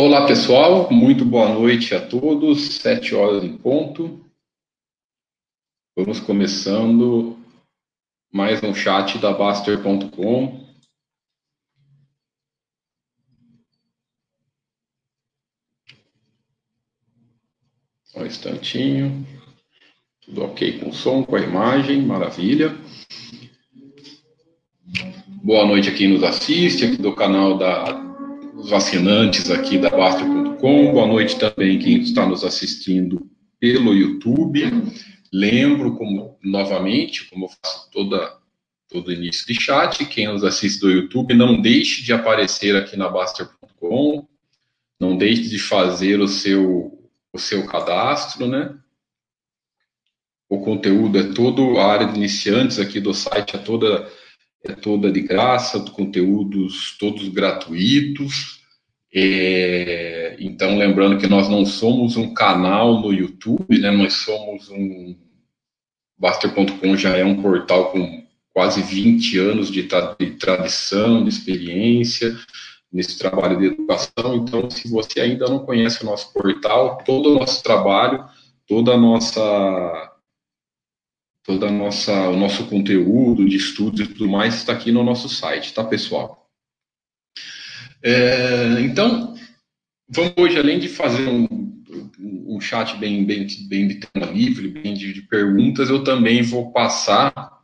Olá pessoal, muito boa noite a todos, sete horas em ponto. Vamos começando mais um chat da Baster.com. Um instantinho. Tudo ok com o som, com a imagem, maravilha. Boa noite a quem nos assiste, aqui do canal da os vacinantes aqui da Basta.com. Boa noite também quem está nos assistindo pelo YouTube. Lembro, como novamente, como eu faço toda, todo início de chat, quem nos assiste do YouTube, não deixe de aparecer aqui na Baster.com, não deixe de fazer o seu, o seu cadastro, né? O conteúdo é todo, a área de iniciantes aqui do site é toda é toda de graça, conteúdos todos gratuitos. É, então, lembrando que nós não somos um canal no YouTube, né? Nós somos um Baster.com já é um portal com quase 20 anos de, tra de tradição, de experiência nesse trabalho de educação. Então, se você ainda não conhece o nosso portal, todo o nosso trabalho, toda a nossa nossa, o nosso conteúdo de estudos e tudo mais está aqui no nosso site, tá, pessoal? É, então, vamos hoje, além de fazer um, um chat bem, bem, bem de tema livre, bem de, de perguntas, eu também vou passar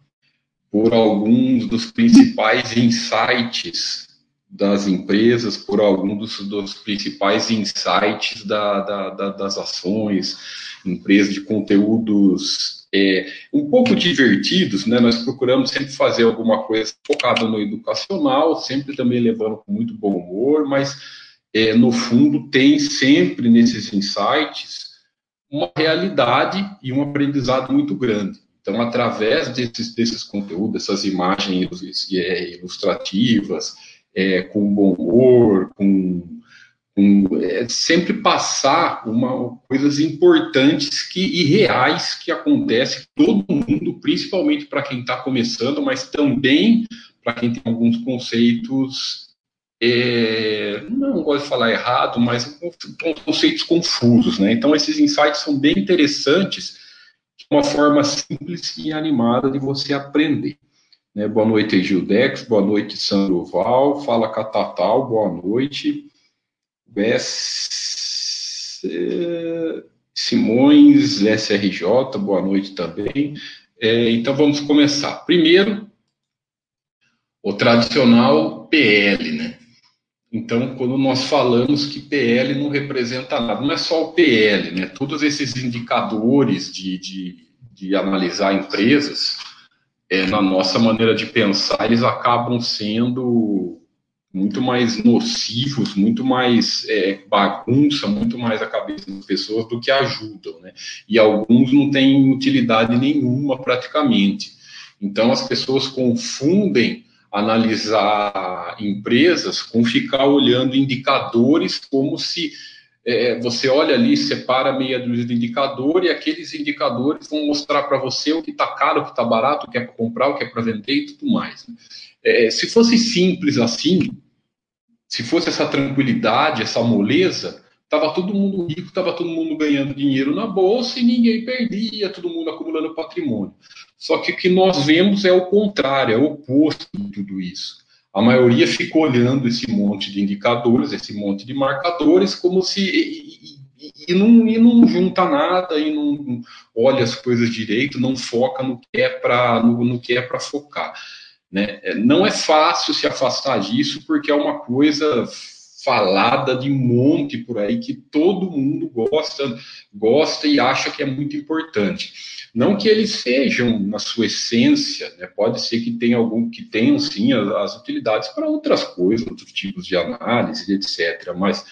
por alguns dos principais insights das empresas, por alguns dos, dos principais insights da, da, da, das ações, empresas de conteúdos é, um pouco divertidos, né? Nós procuramos sempre fazer alguma coisa focada no educacional, sempre também levando com muito bom humor, mas é, no fundo tem sempre nesses insights uma realidade e um aprendizado muito grande. Então, através desses, desses conteúdos, dessas imagens é, ilustrativas, é, com bom humor, com um, é, sempre passar uma, coisas importantes que, e reais que acontecem todo mundo, principalmente para quem está começando, mas também para quem tem alguns conceitos, é, não gosto de falar errado, mas conceitos confusos. Né? Então, esses insights são bem interessantes, uma forma simples e animada de você aprender. Né? Boa noite, Gildex, boa noite, Sandro Val, fala Catatal, boa noite. Bess, Simões, SRJ, boa noite também. É, então vamos começar. Primeiro, o tradicional PL, né? Então, quando nós falamos que PL não representa nada, não é só o PL, né? Todos esses indicadores de, de, de analisar empresas, é, na nossa maneira de pensar, eles acabam sendo muito mais nocivos, muito mais é, bagunça, muito mais a cabeça das pessoas do que ajudam, né? E alguns não têm utilidade nenhuma praticamente. Então as pessoas confundem analisar empresas com ficar olhando indicadores como se é, você olha ali, separa meia dúzia de indicadores e aqueles indicadores vão mostrar para você o que está caro, o que está barato, o que é para comprar, o que é para vender e tudo mais. Né? É, se fosse simples assim, se fosse essa tranquilidade, essa moleza, estava todo mundo rico, estava todo mundo ganhando dinheiro na bolsa e ninguém perdia, todo mundo acumulando patrimônio. Só que o que nós vemos é o contrário, é o oposto de tudo isso. A maioria fica olhando esse monte de indicadores, esse monte de marcadores, como se. E, e, e, não, e não junta nada, e não olha as coisas direito, não foca no que é para no, no que é para focar. Né? É, não é fácil se afastar disso, porque é uma coisa falada de um monte por aí que todo mundo gosta, gosta e acha que é muito importante. Não que eles sejam na sua essência, né? pode ser que tenha algum que tenham sim as, as utilidades para outras coisas, outros tipos de análise, etc. Mas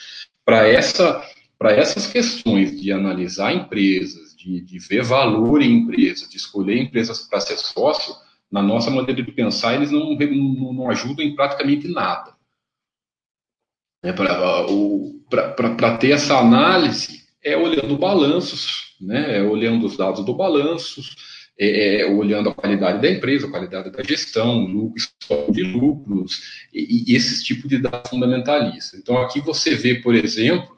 para essa, para essas questões de analisar empresas, de, de ver valor em empresas, de escolher empresas para ser sócio, na nossa maneira de pensar, eles não, não, não ajudam em praticamente nada. É Para ter essa análise, é olhando balanços, né? é olhando os dados do balanço, é, é, olhando a qualidade da empresa, a qualidade da gestão, lucros, de lucros, e, e esses tipos de dados fundamentalistas. Então, aqui você vê, por exemplo,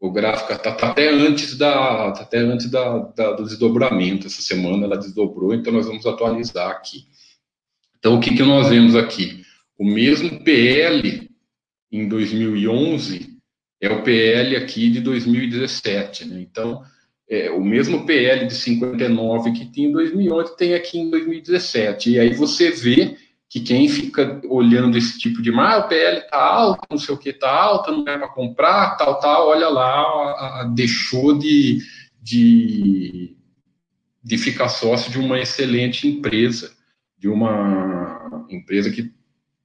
o gráfico está tá até antes, da, tá até antes da, da, do desdobramento. Essa semana ela desdobrou, então nós vamos atualizar aqui. Então, o que, que nós vemos aqui? O mesmo PL em 2011 é o PL aqui de 2017. Né? Então, é, o mesmo PL de 59 que tinha em 2011 tem aqui em 2017. E aí você vê que quem fica olhando esse tipo de, ah, o PL está alto, não sei o que está alto, não é para comprar, tal, tal, olha lá, deixou de, de, de ficar sócio de uma excelente empresa, de uma empresa que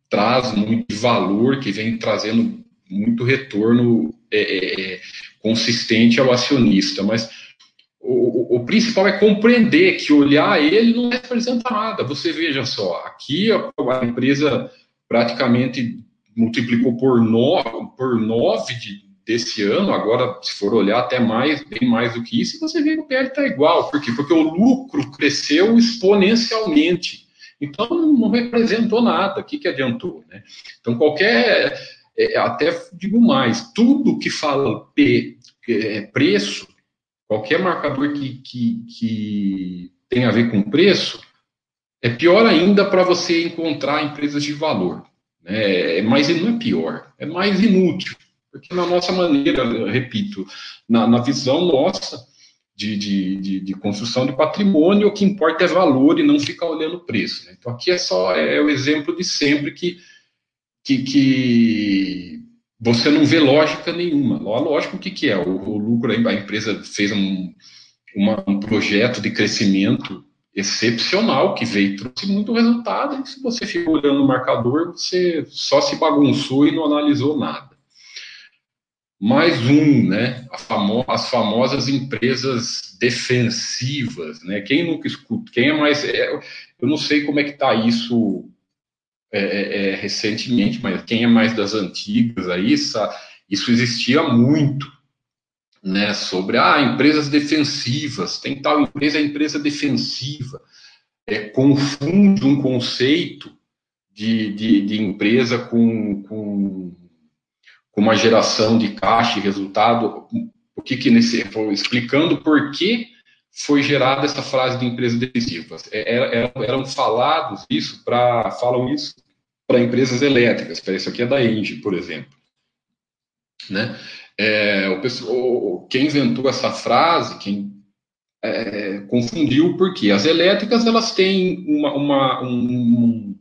traz muito valor, que vem trazendo muito retorno é, é, é consistente ao acionista, mas o, o, principal é compreender que olhar ele não representa nada. Você veja só, aqui a, a empresa praticamente multiplicou por nove, por nove de, desse ano, agora, se for olhar até mais, bem mais do que isso, você vê que o PL está igual. Por quê? Porque o lucro cresceu exponencialmente. Então, não representou nada. O que, que adiantou? Né? Então, qualquer. É, até digo mais: tudo que fala P, é, preço, qualquer marcador que, que, que tem a ver com preço, é pior ainda para você encontrar empresas de valor. Né? É mais, não é pior, é mais inútil. Porque na nossa maneira, repito, na, na visão nossa de, de, de, de, construção de patrimônio, o que importa é valor e não ficar olhando preço. Né? Então aqui é só é o exemplo de sempre que, que, que você não vê lógica nenhuma. Lógico, o que, que é? O, o lucro, a empresa fez um, uma, um projeto de crescimento excepcional que veio trouxe muito resultado. E se você ficou olhando o marcador, você só se bagunçou e não analisou nada. Mais um, né? Famo as famosas empresas defensivas, né? Quem nunca escuta? Quem é mais? É, eu não sei como é que está isso é, é, é, recentemente, mas quem é mais das antigas aí, isso, existia muito, né? Sobre ah, empresas defensivas, tem tal empresa, é empresa defensiva. É, confunde um conceito de, de, de empresa com, com, com, uma geração de caixa e resultado. O que que nesse, explicando por que foi gerada essa frase de empresas defensivas. É, eram falados isso para falam isso para empresas elétricas. Para isso aqui é da Engie, por exemplo, né? É, o pessoal, quem inventou essa frase, quem é, confundiu porque as elétricas elas têm uma, uma, um,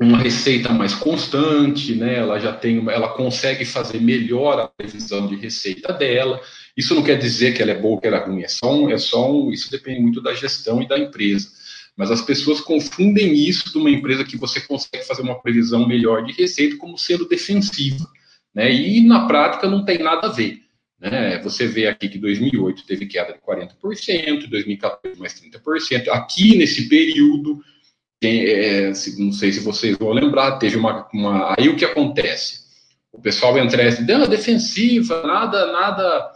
uma receita mais constante, né? Ela já tem, ela consegue fazer melhor a previsão de receita dela. Isso não quer dizer que ela é boa ou que ela é ruim, é só, um, é só um, isso depende muito da gestão e da empresa. Mas as pessoas confundem isso de uma empresa que você consegue fazer uma previsão melhor de receita como sendo defensiva, né? E na prática não tem nada a ver. Né? Você vê aqui que 2008 teve queda de 40%, 2014 mais 30%. Aqui nesse período é, não sei se vocês vão lembrar, teve uma, uma, Aí o que acontece? O pessoal entra e diz, ah, defensiva, nada, nada,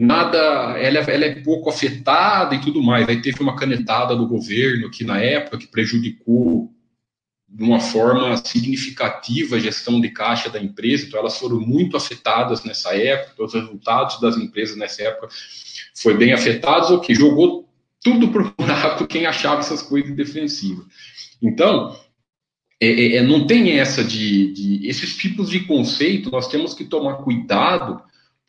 nada, ela, ela é pouco afetada e tudo mais. Aí teve uma canetada do governo aqui na época que prejudicou de uma forma significativa a gestão de caixa da empresa, então elas foram muito afetadas nessa época, os resultados das empresas nessa época foi bem afetados, o que jogou tudo para o buraco quem achava essas coisas defensivas. Então, é, é, é, não tem essa de, de, Esses tipos de conceito, nós temos que tomar cuidado,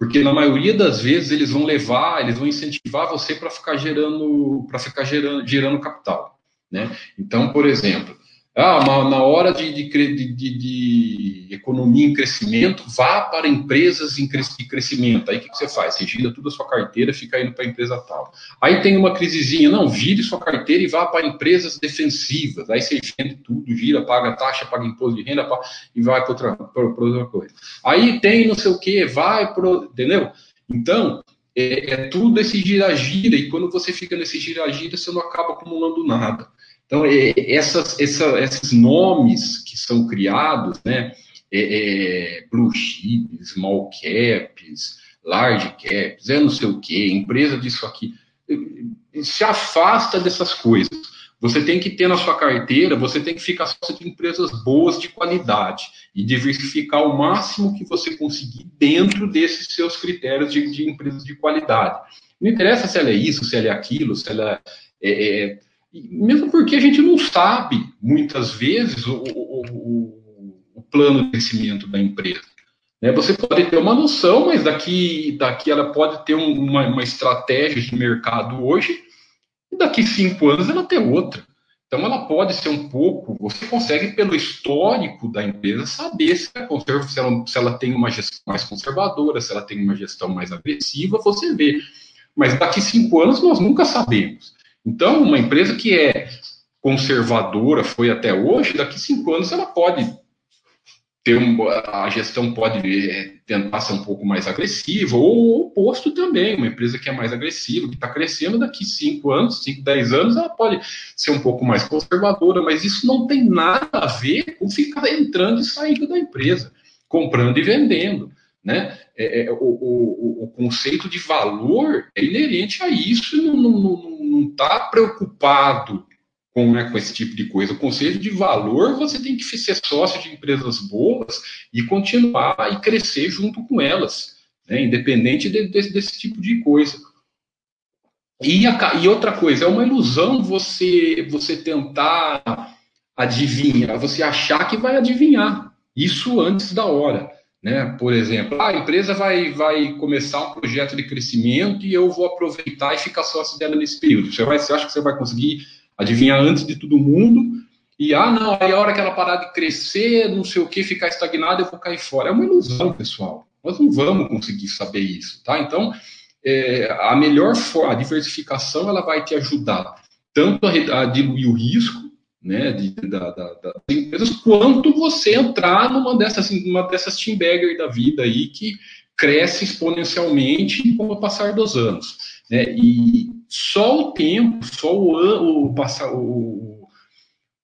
porque na maioria das vezes eles vão levar, eles vão incentivar você para ficar gerando para ficar gerando, gerando capital. Né? Então, por exemplo, ah, na hora de, de, de, de, economia em crescimento, vá para empresas em crescimento. Aí o que, você faz? Você gira toda a sua carteira, fica indo para a empresa tal. Aí tem uma crisezinha, não, gire sua carteira e vá para empresas defensivas. Aí você vende tudo, gira, paga taxa, paga imposto de renda e vai para outra, outra coisa. Aí tem não sei o que, vai para. Entendeu? Então, é, é tudo esse gira-gira, e quando você fica nesse gira-gira, você não acaba acumulando nada. Então, essas, essa, esses nomes que são criados, né, é, é, blue chips, small caps, large caps, é não sei o quê, empresa disso aqui, se afasta dessas coisas. Você tem que ter na sua carteira, você tem que ficar só de empresas boas de qualidade e diversificar o máximo que você conseguir dentro desses seus critérios de, de empresas de qualidade. Não interessa se ela é isso, se ela é aquilo, se ela é, é mesmo porque a gente não sabe muitas vezes o, o, o, plano de crescimento da empresa. Né? Você pode ter uma noção, mas daqui, daqui ela pode ter uma, uma estratégia de mercado hoje e daqui cinco anos ela tem outra. Então, ela pode ser um pouco. Você consegue, pelo histórico da empresa, saber se, é se, ela, se ela tem uma gestão mais conservadora, se ela tem uma gestão mais agressiva, você vê. Mas daqui cinco anos nós nunca sabemos. Então, uma empresa que é conservadora, foi até hoje, daqui cinco anos ela pode ter um, a gestão pode é, tentar ser um pouco mais agressiva, ou o oposto também, uma empresa que é mais agressiva, que está crescendo, daqui 5 anos, 5, 10 anos, ela pode ser um pouco mais conservadora, mas isso não tem nada a ver com ficar entrando e saindo da empresa, comprando e vendendo. Né? É, é, o, o, o, conceito de valor é inerente a isso e não está preocupado com, né, com esse tipo de coisa. O conceito de valor, você tem que ser sócio de empresas boas e continuar e crescer junto com elas, né, independente de, de, desse tipo de coisa. E, a, e, outra coisa, é uma ilusão você, você tentar adivinhar, você achar que vai adivinhar isso antes da hora. Né? Por exemplo, ah, a empresa vai, vai começar um projeto de crescimento e eu vou aproveitar e ficar sócio dela nesse período. Você, vai, você acha que você vai conseguir adivinhar antes de todo mundo, e ah, não, aí a hora que ela parar de crescer, não sei o que, ficar estagnada, eu vou cair fora. É uma ilusão, pessoal. Nós não vamos conseguir saber isso, tá? Então, é, a melhor forma, a diversificação, ela vai te ajudar tanto a, a diluir o risco, né, de, da, da, das empresas, quanto você entrar numa dessas, uma dessas team bagger da vida aí que cresce exponencialmente com o passar dos anos. Né? E só o tempo, só o, o, o,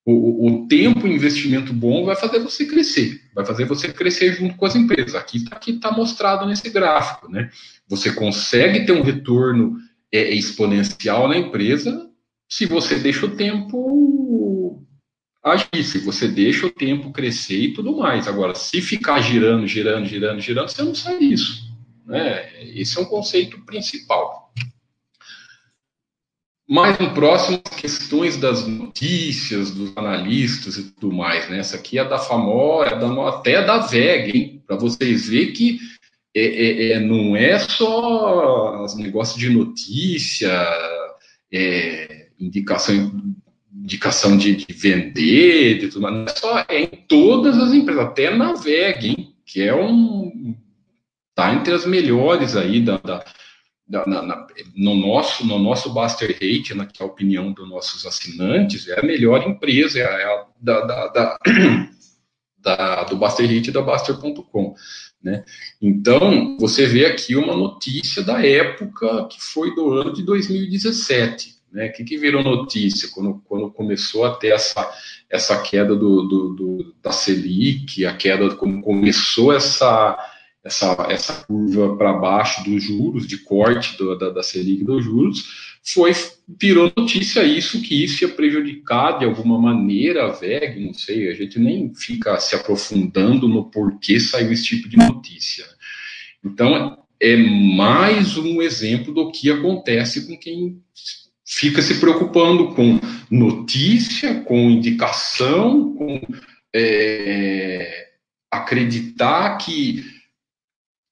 o, o tempo investimento bom vai fazer você crescer, vai fazer você crescer junto com as empresas. Aqui está aqui tá mostrado nesse gráfico. Né? Você consegue ter um retorno é, exponencial na empresa se você deixa o tempo agir, se você deixa o tempo crescer e tudo mais. Agora, se ficar girando, girando, girando, girando, você não sai disso. Né? Esse é um conceito principal. Mais um próximo, questões das notícias, dos analistas e tudo mais, né? Essa aqui é da famosa, é da, até da VEG? Para vocês verem que é, é, é, não é só os negócios de notícia, é, indicação, indicação de, de, vender, de tudo mais, é só, é em todas as empresas, até na VEG, hein? Que é um. tá entre as melhores aí da, da na, na, no nosso no nosso Buster Rate, na que é a opinião dos nossos assinantes, é a melhor empresa, é a, é a da, da, da, da, do Buster Rate da Buster.com. Né? Então, você vê aqui uma notícia da época que foi do ano de 2017. Né? O que, que virou notícia quando, quando começou a ter essa, essa queda do, do, do da Selic, a queda, como começou essa essa, essa curva para baixo dos juros, de corte do, da, da Selic dos juros, foi, virou notícia isso, que isso ia prejudicar de alguma maneira a VEG, não sei, a gente nem fica se aprofundando no porquê saiu esse tipo de notícia. Então, é mais um exemplo do que acontece com quem fica se preocupando com notícia, com indicação, com é, acreditar que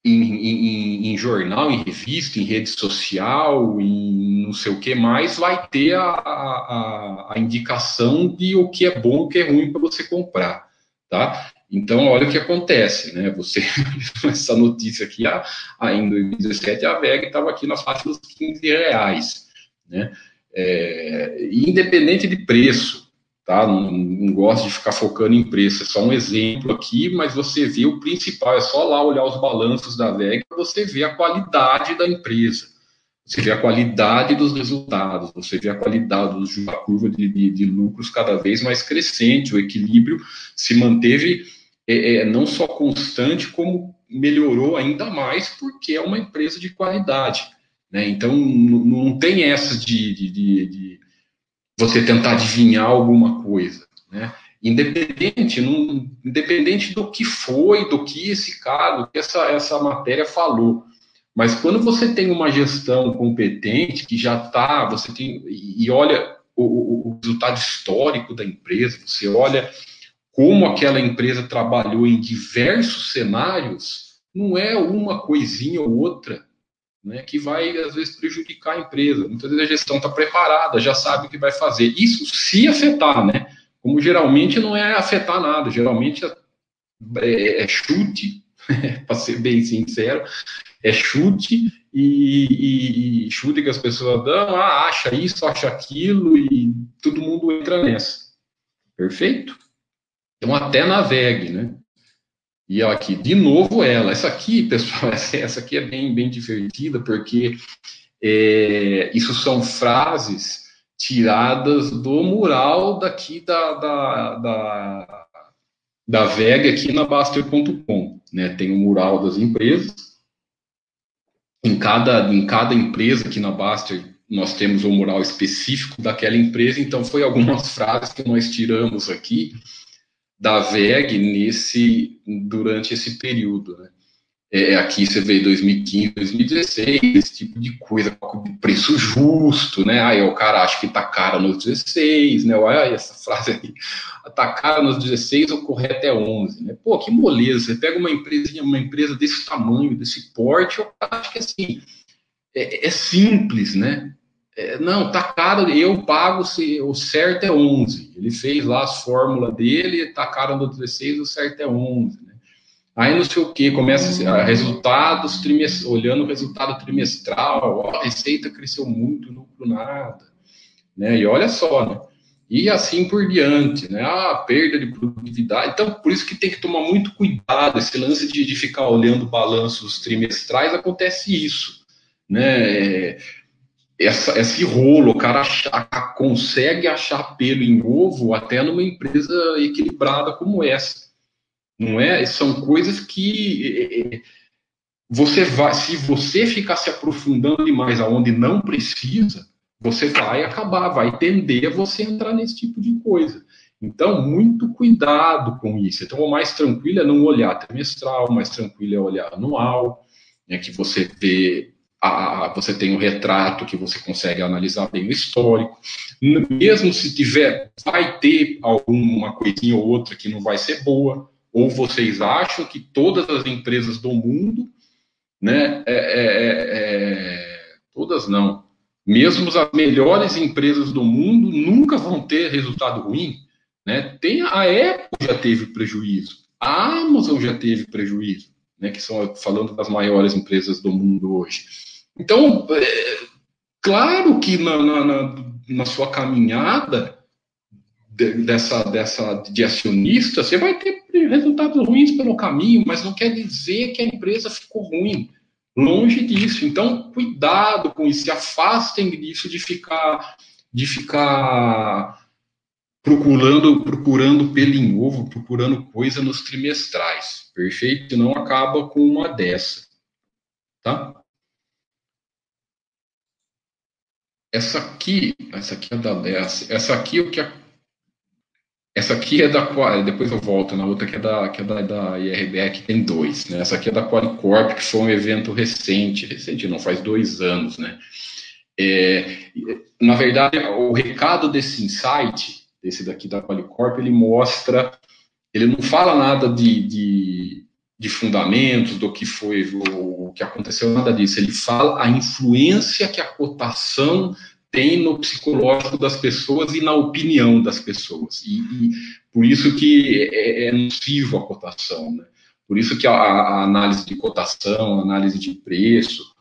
em, em, em, jornal, em revista, em rede social, em não sei o que mais, vai ter a, a, a indicação de o que é bom e o que é ruim para você comprar, tá? Então, olha o que acontece, né? Você, essa notícia aqui, a, a, em 2017, a VEG estava aqui na faixa dos 15 reais, né? É, independente de preço, tá? Não, não, gosto de ficar focando em preço, é só um exemplo aqui, mas você vê o principal, é só lá olhar os balanços da VEG para você ver a qualidade da empresa. Você vê a qualidade dos resultados, você vê a qualidade da curva de, de, de, lucros cada vez mais crescente, o equilíbrio se manteve é, é, não só constante, como melhorou ainda mais, porque é uma empresa de qualidade. Né? Então, não tem essa de, de, de, de, você tentar adivinhar alguma coisa. Né? Independente, não, independente do que foi, do que esse cara, do que essa, essa matéria falou. Mas quando você tem uma gestão competente, que já está, você tem, e olha o, o, resultado histórico da empresa, você olha como aquela empresa trabalhou em diversos cenários, não é uma coisinha ou outra né, que vai, às vezes, prejudicar a empresa. Muitas vezes a gestão está preparada, já sabe o que vai fazer. Isso se afetar, né? Como geralmente não é afetar nada, geralmente é, é, é chute, para ser bem sincero, é chute e, e, e, chute que as pessoas dão, ah, acha isso, acha aquilo, e todo mundo entra nessa. Perfeito? Então até navegue, né? E aqui, de novo ela. Essa aqui, pessoal, essa aqui é bem, bem divertida, porque é, isso são frases tiradas do mural daqui da, da, da, da aqui na Baster.com. Né? Tem o mural das empresas. Em cada, em cada empresa aqui na Baster, nós temos um mural específico daquela empresa, então foi algumas frases que nós tiramos aqui da VEG nesse, durante esse período. Né? É, aqui você vê 2015, 2016, esse tipo de coisa, preço justo, né? Aí o cara acha que tá caro nos 16, né? Olha essa frase aí, tá caro nos 16, o correto é 11, né? Pô, que moleza, você pega uma empresa, uma empresa desse tamanho, desse porte, eu acho que assim, é, é simples, né? É, não, tá caro, eu pago, se, o certo é 11. Ele fez lá as fórmulas dele, tá caro no 16, o certo é 11. Né? Aí não sei o que, começa a resultados, olhando o resultado trimestral, ó, a receita cresceu muito, lucro nada. Né? E olha só, né? E assim por diante, né? Ah, perda de produtividade. Então, por isso que tem que tomar muito cuidado. Esse lance de, de ficar olhando balanços trimestrais, acontece isso. Né? Essa, esse rolo, o cara consegue achar pelo em ovo até numa empresa equilibrada como essa. Não é? São coisas que é, é, você vai, se você ficar se aprofundando demais aonde não precisa, você vai acabar, vai tender a você entrar nesse tipo de coisa. Então, muito cuidado com isso. Então, o mais tranquilo é não olhar trimestral, o mais tranquilo é olhar anual, né, que você vê a, você tem o um retrato que você consegue analisar bem o histórico. Mesmo se tiver, vai ter alguma coisinha ou outra que não vai ser boa, ou vocês acham que todas as empresas do mundo, né, é, é, é, é todas não, mesmo as melhores empresas do mundo nunca vão ter resultado ruim, né? Tem a Apple já teve prejuízo, a Amazon já teve prejuízo, né? Que são falando das maiores empresas do mundo hoje. Então, é, claro que na, na, na sua caminhada de, dessa, dessa de acionista, você vai ter resultados ruins pelo caminho, mas não quer dizer que a empresa ficou ruim. Longe disso. Então, cuidado com isso, se afastem disso de ficar de ficar procurando procurando pelo em ovo, procurando coisa nos trimestrais. Perfeito? Não acaba com uma dessa. Tá? Essa aqui, essa aqui é da essa, essa aqui o que a, essa aqui é da depois eu volto na outra que é da que é da, da que tem dois, né? Essa aqui é da Qualicorp que foi um evento recente, recente não faz dois anos, né? É, na verdade, o recado desse insight, desse daqui da Qualicorp, ele mostra, ele não fala nada de, de de fundamentos, do que foi o, que aconteceu, nada disso. Ele fala a influência que a cotação tem no psicológico das pessoas e na opinião das pessoas. E, e por isso que é, é nocivo a cotação, né? Por isso que a, a, análise de cotação, a análise de preço,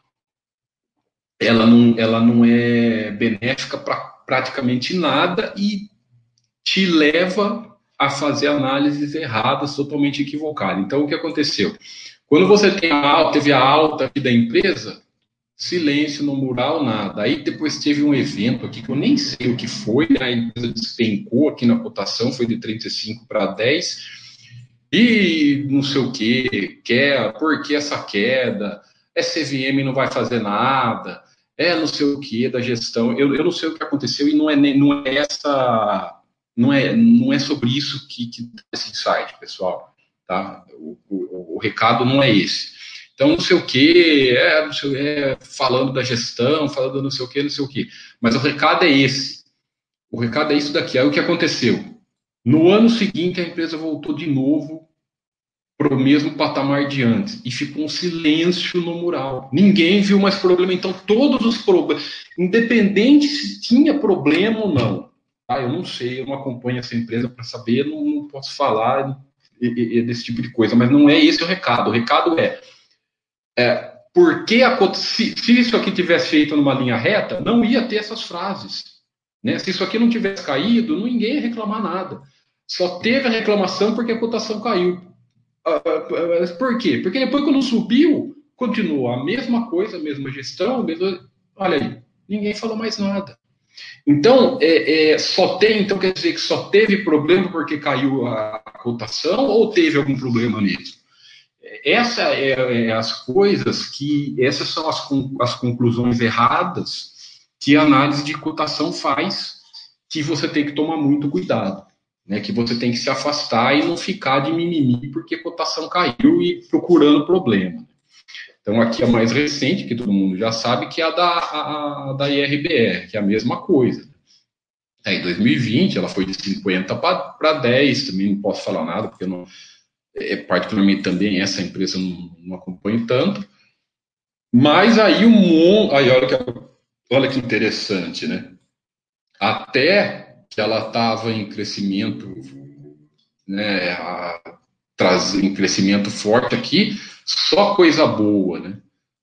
ela não, ela não é benéfica para praticamente nada e te leva a fazer análises erradas, totalmente equivocadas. Então, o que aconteceu? Quando você tem a, teve a alta da empresa, silêncio no mural, nada. Aí depois teve um evento aqui que eu nem sei o que foi, a empresa despencou aqui na cotação, foi de 35 para 10, e não sei o que, quer, por que essa queda? SVM não vai fazer nada, é não sei o que da gestão. Eu, eu não sei o que aconteceu e não é, não é essa. Não é, não é sobre isso que, que esse insight, pessoal. Tá? O, o, o, recado não é esse. Então, não sei o que, é, é, falando da gestão, falando não sei o que, não sei o que. Mas o recado é esse. O recado é isso daqui. Aí o que aconteceu? No ano seguinte, a empresa voltou de novo para o mesmo patamar de antes e ficou um silêncio no mural. Ninguém viu mais problema. Então, todos os problemas, independente se tinha problema ou não, ah, eu não sei, eu não acompanho essa empresa para saber, não, não, posso falar desse tipo de coisa, mas não é esse o recado. O recado é, é porque a, se, se isso aqui tivesse feito numa linha reta, não ia ter essas frases. Né? Se isso aqui não tivesse caído, ninguém ia reclamar nada. Só teve a reclamação porque a cotação caiu. Ah, ah, por quê? Porque depois, quando subiu, continuou a mesma coisa, a mesma gestão, mesma... olha aí, ninguém falou mais nada. Então, é, é, só tem, então quer dizer que só teve problema porque caiu a cotação ou teve algum problema mesmo? Essa é, é as coisas que, essas são as, as conclusões erradas que a análise de cotação faz, que você tem que tomar muito cuidado né, que você tem que se afastar e não ficar de mimimi porque a cotação caiu e procurando problema. Então, aqui a mais recente, que todo mundo já sabe, que é a da, a, da IRBR, que é a mesma coisa. É, em 2020, ela foi de 50 para 10, também não posso falar nada, porque não, é, particularmente também essa empresa não, não acompanho tanto. Mas aí um aí olha que, olha que interessante, né? Até que ela estava em crescimento, né, a, traz, em crescimento forte aqui, só coisa boa, né?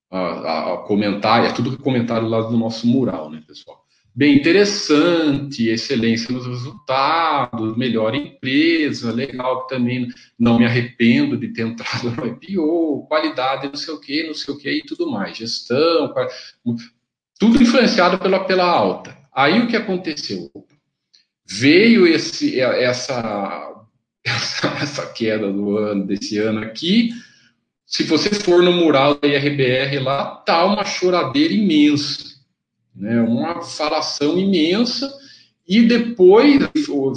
A, a, comentário, é tudo comentário lá do nosso mural, né, pessoal? Bem interessante, excelência nos resultados, melhor empresa, legal também, não me arrependo de ter entrado no IPO, qualidade, não sei o que, não sei o que e tudo mais, gestão, tudo influenciado pela, pela alta. Aí o que aconteceu? veio esse, essa, essa, essa queda do ano, desse ano aqui. Se você for no mural da IRBR lá, tá uma choradeira imensa, né? uma falação imensa. E depois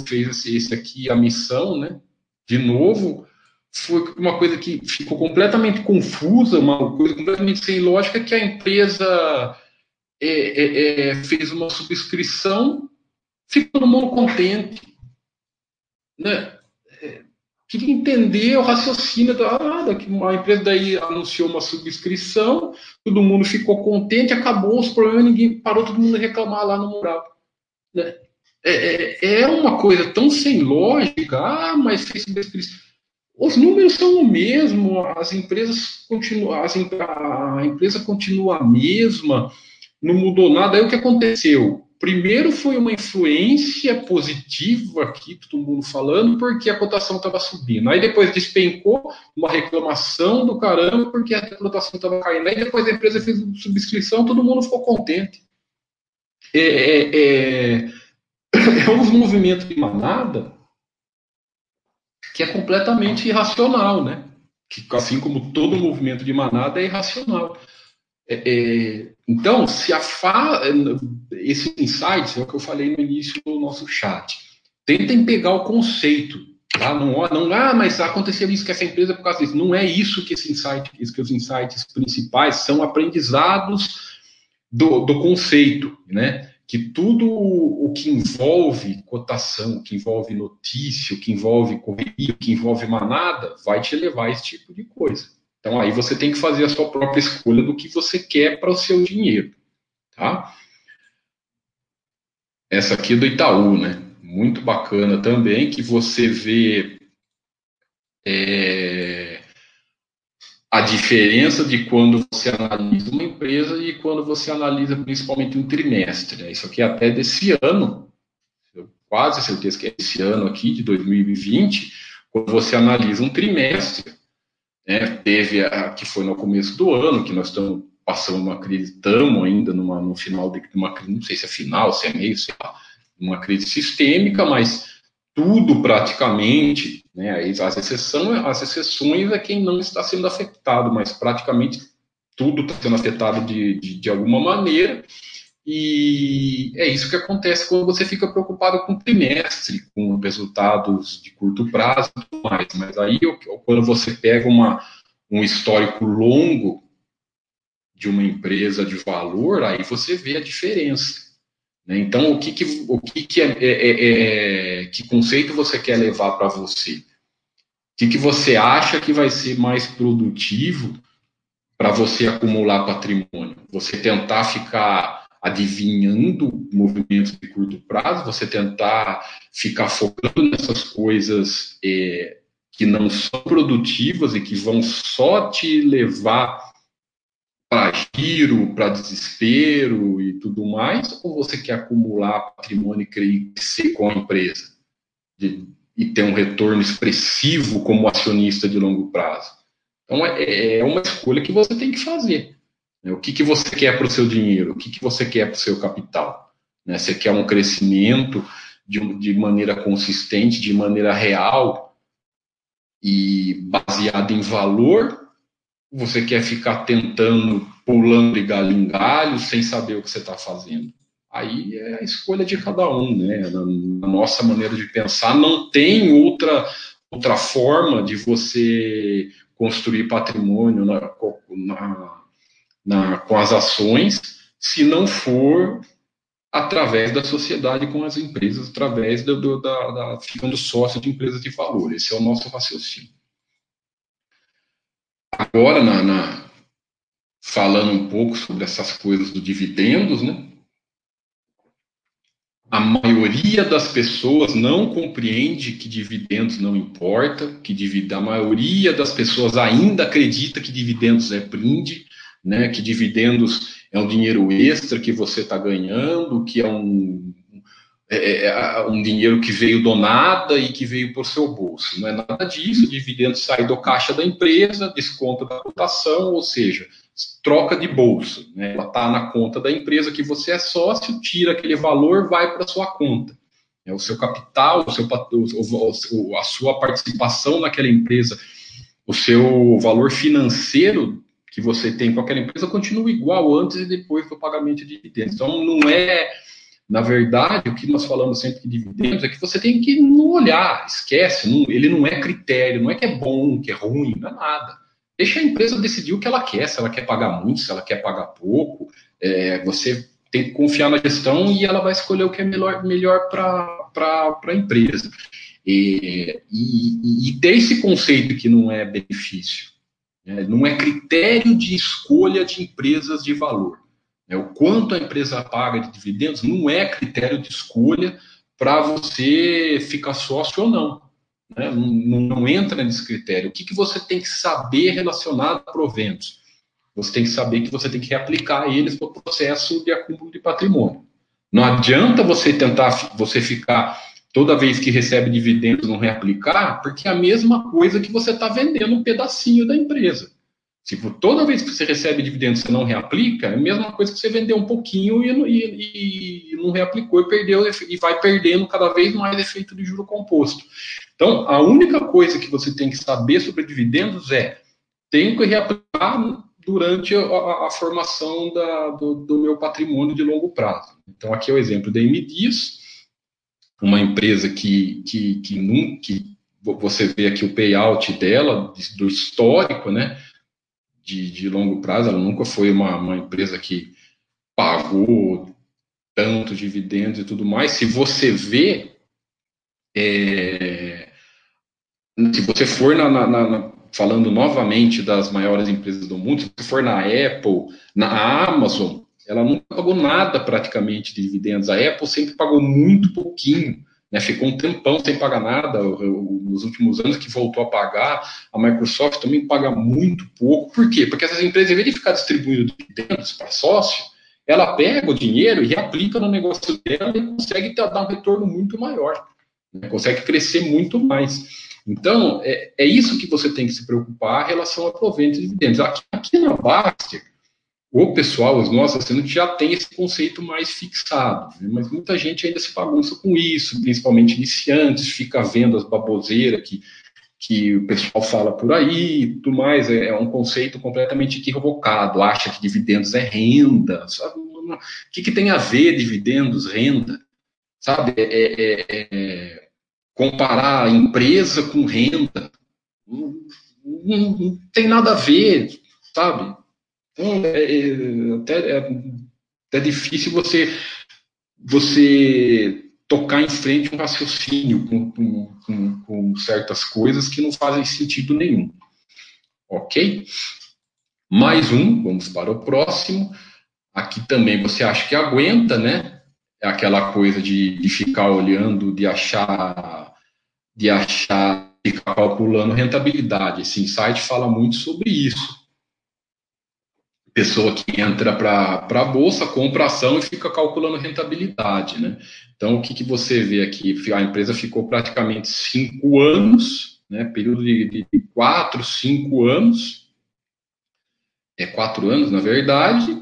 fez esse aqui a missão, né? De novo, foi uma coisa que ficou completamente confusa, uma coisa completamente sem lógica, que a empresa é, é, é, fez uma subscrição fica todo mundo contente. Né? É, queria entender o raciocínio da, ah, que uma empresa daí anunciou uma subscrição, todo mundo ficou contente, acabou os problemas, ninguém parou todo mundo reclamar lá no mural. Né? É, é, é uma coisa tão sem lógica, ah, mas fez subscrição. Os números são o mesmo, as empresas continuam, a empresa continua a mesma, não mudou nada. Aí o que aconteceu? Primeiro foi uma influência positiva aqui, todo mundo falando, porque a cotação estava subindo. Aí depois despencou uma reclamação do caramba, porque a cotação estava caindo. Aí depois a empresa fez subscrição, todo mundo ficou contente. É, é, é, é um movimento de manada que é completamente irracional, né? Que, assim como todo movimento de manada é irracional. É, é, então, se a fa... esse insight é o que eu falei no início do nosso chat. Tentem pegar o conceito, tá? Não, não, ah, mas aconteceu isso que essa empresa por causa disso. Não é isso que esse insight, que os insights principais são aprendizados do, do conceito, né? Que tudo o que envolve cotação, que envolve notícia, que envolve correio, que envolve manada, vai te levar a esse tipo de coisa. Então aí você tem que fazer a sua própria escolha do que você quer para o seu dinheiro, tá? Essa aqui é do Itaú, né? Muito bacana também que você vê é, a diferença de quando você analisa uma empresa e quando você analisa principalmente um trimestre. Né? Isso aqui é até desse ano, quase certeza que é esse ano aqui, de 2020, quando você analisa um trimestre, né? Teve a que foi no começo do ano, que nós estamos passando uma crise, estamos ainda numa, no final de uma crise, não sei se é final, se é meio, sei lá, uma crise sistêmica, mas tudo praticamente, né, as, exceções, as exceções é quem não está sendo afetado, mas praticamente tudo está sendo afetado de, de, de, alguma maneira, e é isso que acontece quando você fica preocupado com o trimestre, com resultados de curto prazo e tudo mais. Mas aí, quando você pega uma, um histórico longo de uma empresa de valor, aí você vê a diferença. Né? Então, o que, que, o que, que, é, é, é, é que conceito você quer levar para você? O que, que você acha que vai ser mais produtivo para você acumular patrimônio? Você tentar ficar adivinhando movimentos de curto prazo, você tentar ficar focando nessas coisas é, que não são produtivas e que vão só te levar para giro, para desespero e tudo mais, ou você quer acumular patrimônio e crescer com a empresa de, e ter um retorno expressivo como acionista de longo prazo? Então, é, é uma escolha que você tem que fazer. Né? O que, que você quer para o seu dinheiro? O que, que você quer para o seu capital? Né? Você quer um crescimento de, de maneira consistente, de maneira real e baseada em valor você quer ficar tentando, pulando de galho em galho, sem saber o que você está fazendo? Aí é a escolha de cada um, né? Na, na, nossa maneira de pensar, não tem outra, outra forma de você construir patrimônio na, na, na, com as ações, se não for através da sociedade com as empresas, através do, do da, da, ficando sócio de empresas de valor. Esse é o nosso raciocínio. Agora, na, na, falando um pouco sobre essas coisas do dividendos, né? A maioria das pessoas não compreende que dividendos não importa, que a maioria das pessoas ainda acredita que dividendos é brinde, né? Que dividendos é um dinheiro extra que você está ganhando, que é um é, é, é um dinheiro que veio do nada e que veio por seu bolso. Não é nada disso. O dividendo sai do caixa da empresa, desconta da cotação, ou seja, troca de bolso. Né? Ela está na conta da empresa que você é sócio, tira aquele valor, vai para sua conta. É o seu capital, o seu, a sua participação naquela empresa, o seu valor financeiro que você tem com aquela empresa continua igual antes e depois do pagamento de dividendos. Então, não é na verdade, o que nós falamos sempre de dividendos é que você tem que não olhar, esquece, não, ele não é critério, não é que é bom, que é ruim, não é nada. Deixa a empresa decidir o que ela quer, se ela quer pagar muito, se ela quer pagar pouco. É, você tem que confiar na gestão e ela vai escolher o que é melhor, melhor para a empresa. E, e, e, ter esse conceito que não é benefício? Não é critério de escolha de empresas de valor. É, o quanto a empresa paga de dividendos não é critério de escolha para você ficar sócio ou não. Né? Não, não, entra nesse critério. O que, que você tem que saber relacionado a proventos? Você tem que saber que você tem que reaplicar eles para o processo de acúmulo de patrimônio. Não adianta você tentar você ficar toda vez que recebe dividendos não reaplicar, porque é a mesma coisa que você está vendendo um pedacinho da empresa. Tipo, toda vez que você recebe dividendos você não reaplica, é a mesma coisa que você vendeu um pouquinho e, e, e não reaplicou e perdeu e vai perdendo cada vez mais efeito de juro composto. Então, a única coisa que você tem que saber sobre dividendos é tenho que reaplicar durante a, a, a formação da, do, do, meu patrimônio de longo prazo. Então, aqui é o exemplo da MDIS, uma empresa que, que, que, nunca, que você vê aqui o payout dela, do histórico, né? de, de longo prazo, ela nunca foi uma, uma empresa que pagou tanto dividendos e tudo mais. Se você vê, é, se você for na, na, na, falando novamente das maiores empresas do mundo, se for na Apple, na Amazon, ela não pagou nada praticamente de dividendos. A Apple sempre pagou muito pouquinho. Né, ficou um tempão sem pagar nada nos últimos anos que voltou a pagar. A Microsoft também paga muito pouco. Por quê? Porque essas empresas, em vez de ficar distribuindo dividendos para sócio, ela pega o dinheiro e reaplica no negócio dela e consegue dar um retorno muito maior. Né, consegue crescer muito mais. Então, é, é, isso que você tem que se preocupar em relação a proventos de dividendos. Aqui, aqui na Baster, o pessoal, os nossos assinantes já tem esse conceito mais fixado, né? mas muita gente ainda se bagunça com isso, principalmente iniciantes, fica vendo as baboseiras que, que o pessoal fala por aí e tudo mais, é, é um conceito completamente equivocado, acha que dividendos é renda, sabe? O que, que tem a ver dividendos, renda? Sabe? É, é, é, é comparar empresa com renda. Não, não, não, tem nada a ver, sabe? Então, é, até, é, até difícil você, você tocar em frente um raciocínio com, com, com, com certas coisas que não fazem sentido nenhum. Ok? Mais um, vamos para o próximo. Aqui também você acha que aguenta, né? É aquela coisa de, de ficar olhando, de achar, de achar, ficar calculando rentabilidade. Esse insight fala muito sobre isso pessoa que entra para a bolsa, compra ação e fica calculando rentabilidade, né? Então, o que, que você vê aqui? A empresa ficou praticamente cinco anos, né? Período de, de quatro, cinco anos, é quatro anos, na verdade,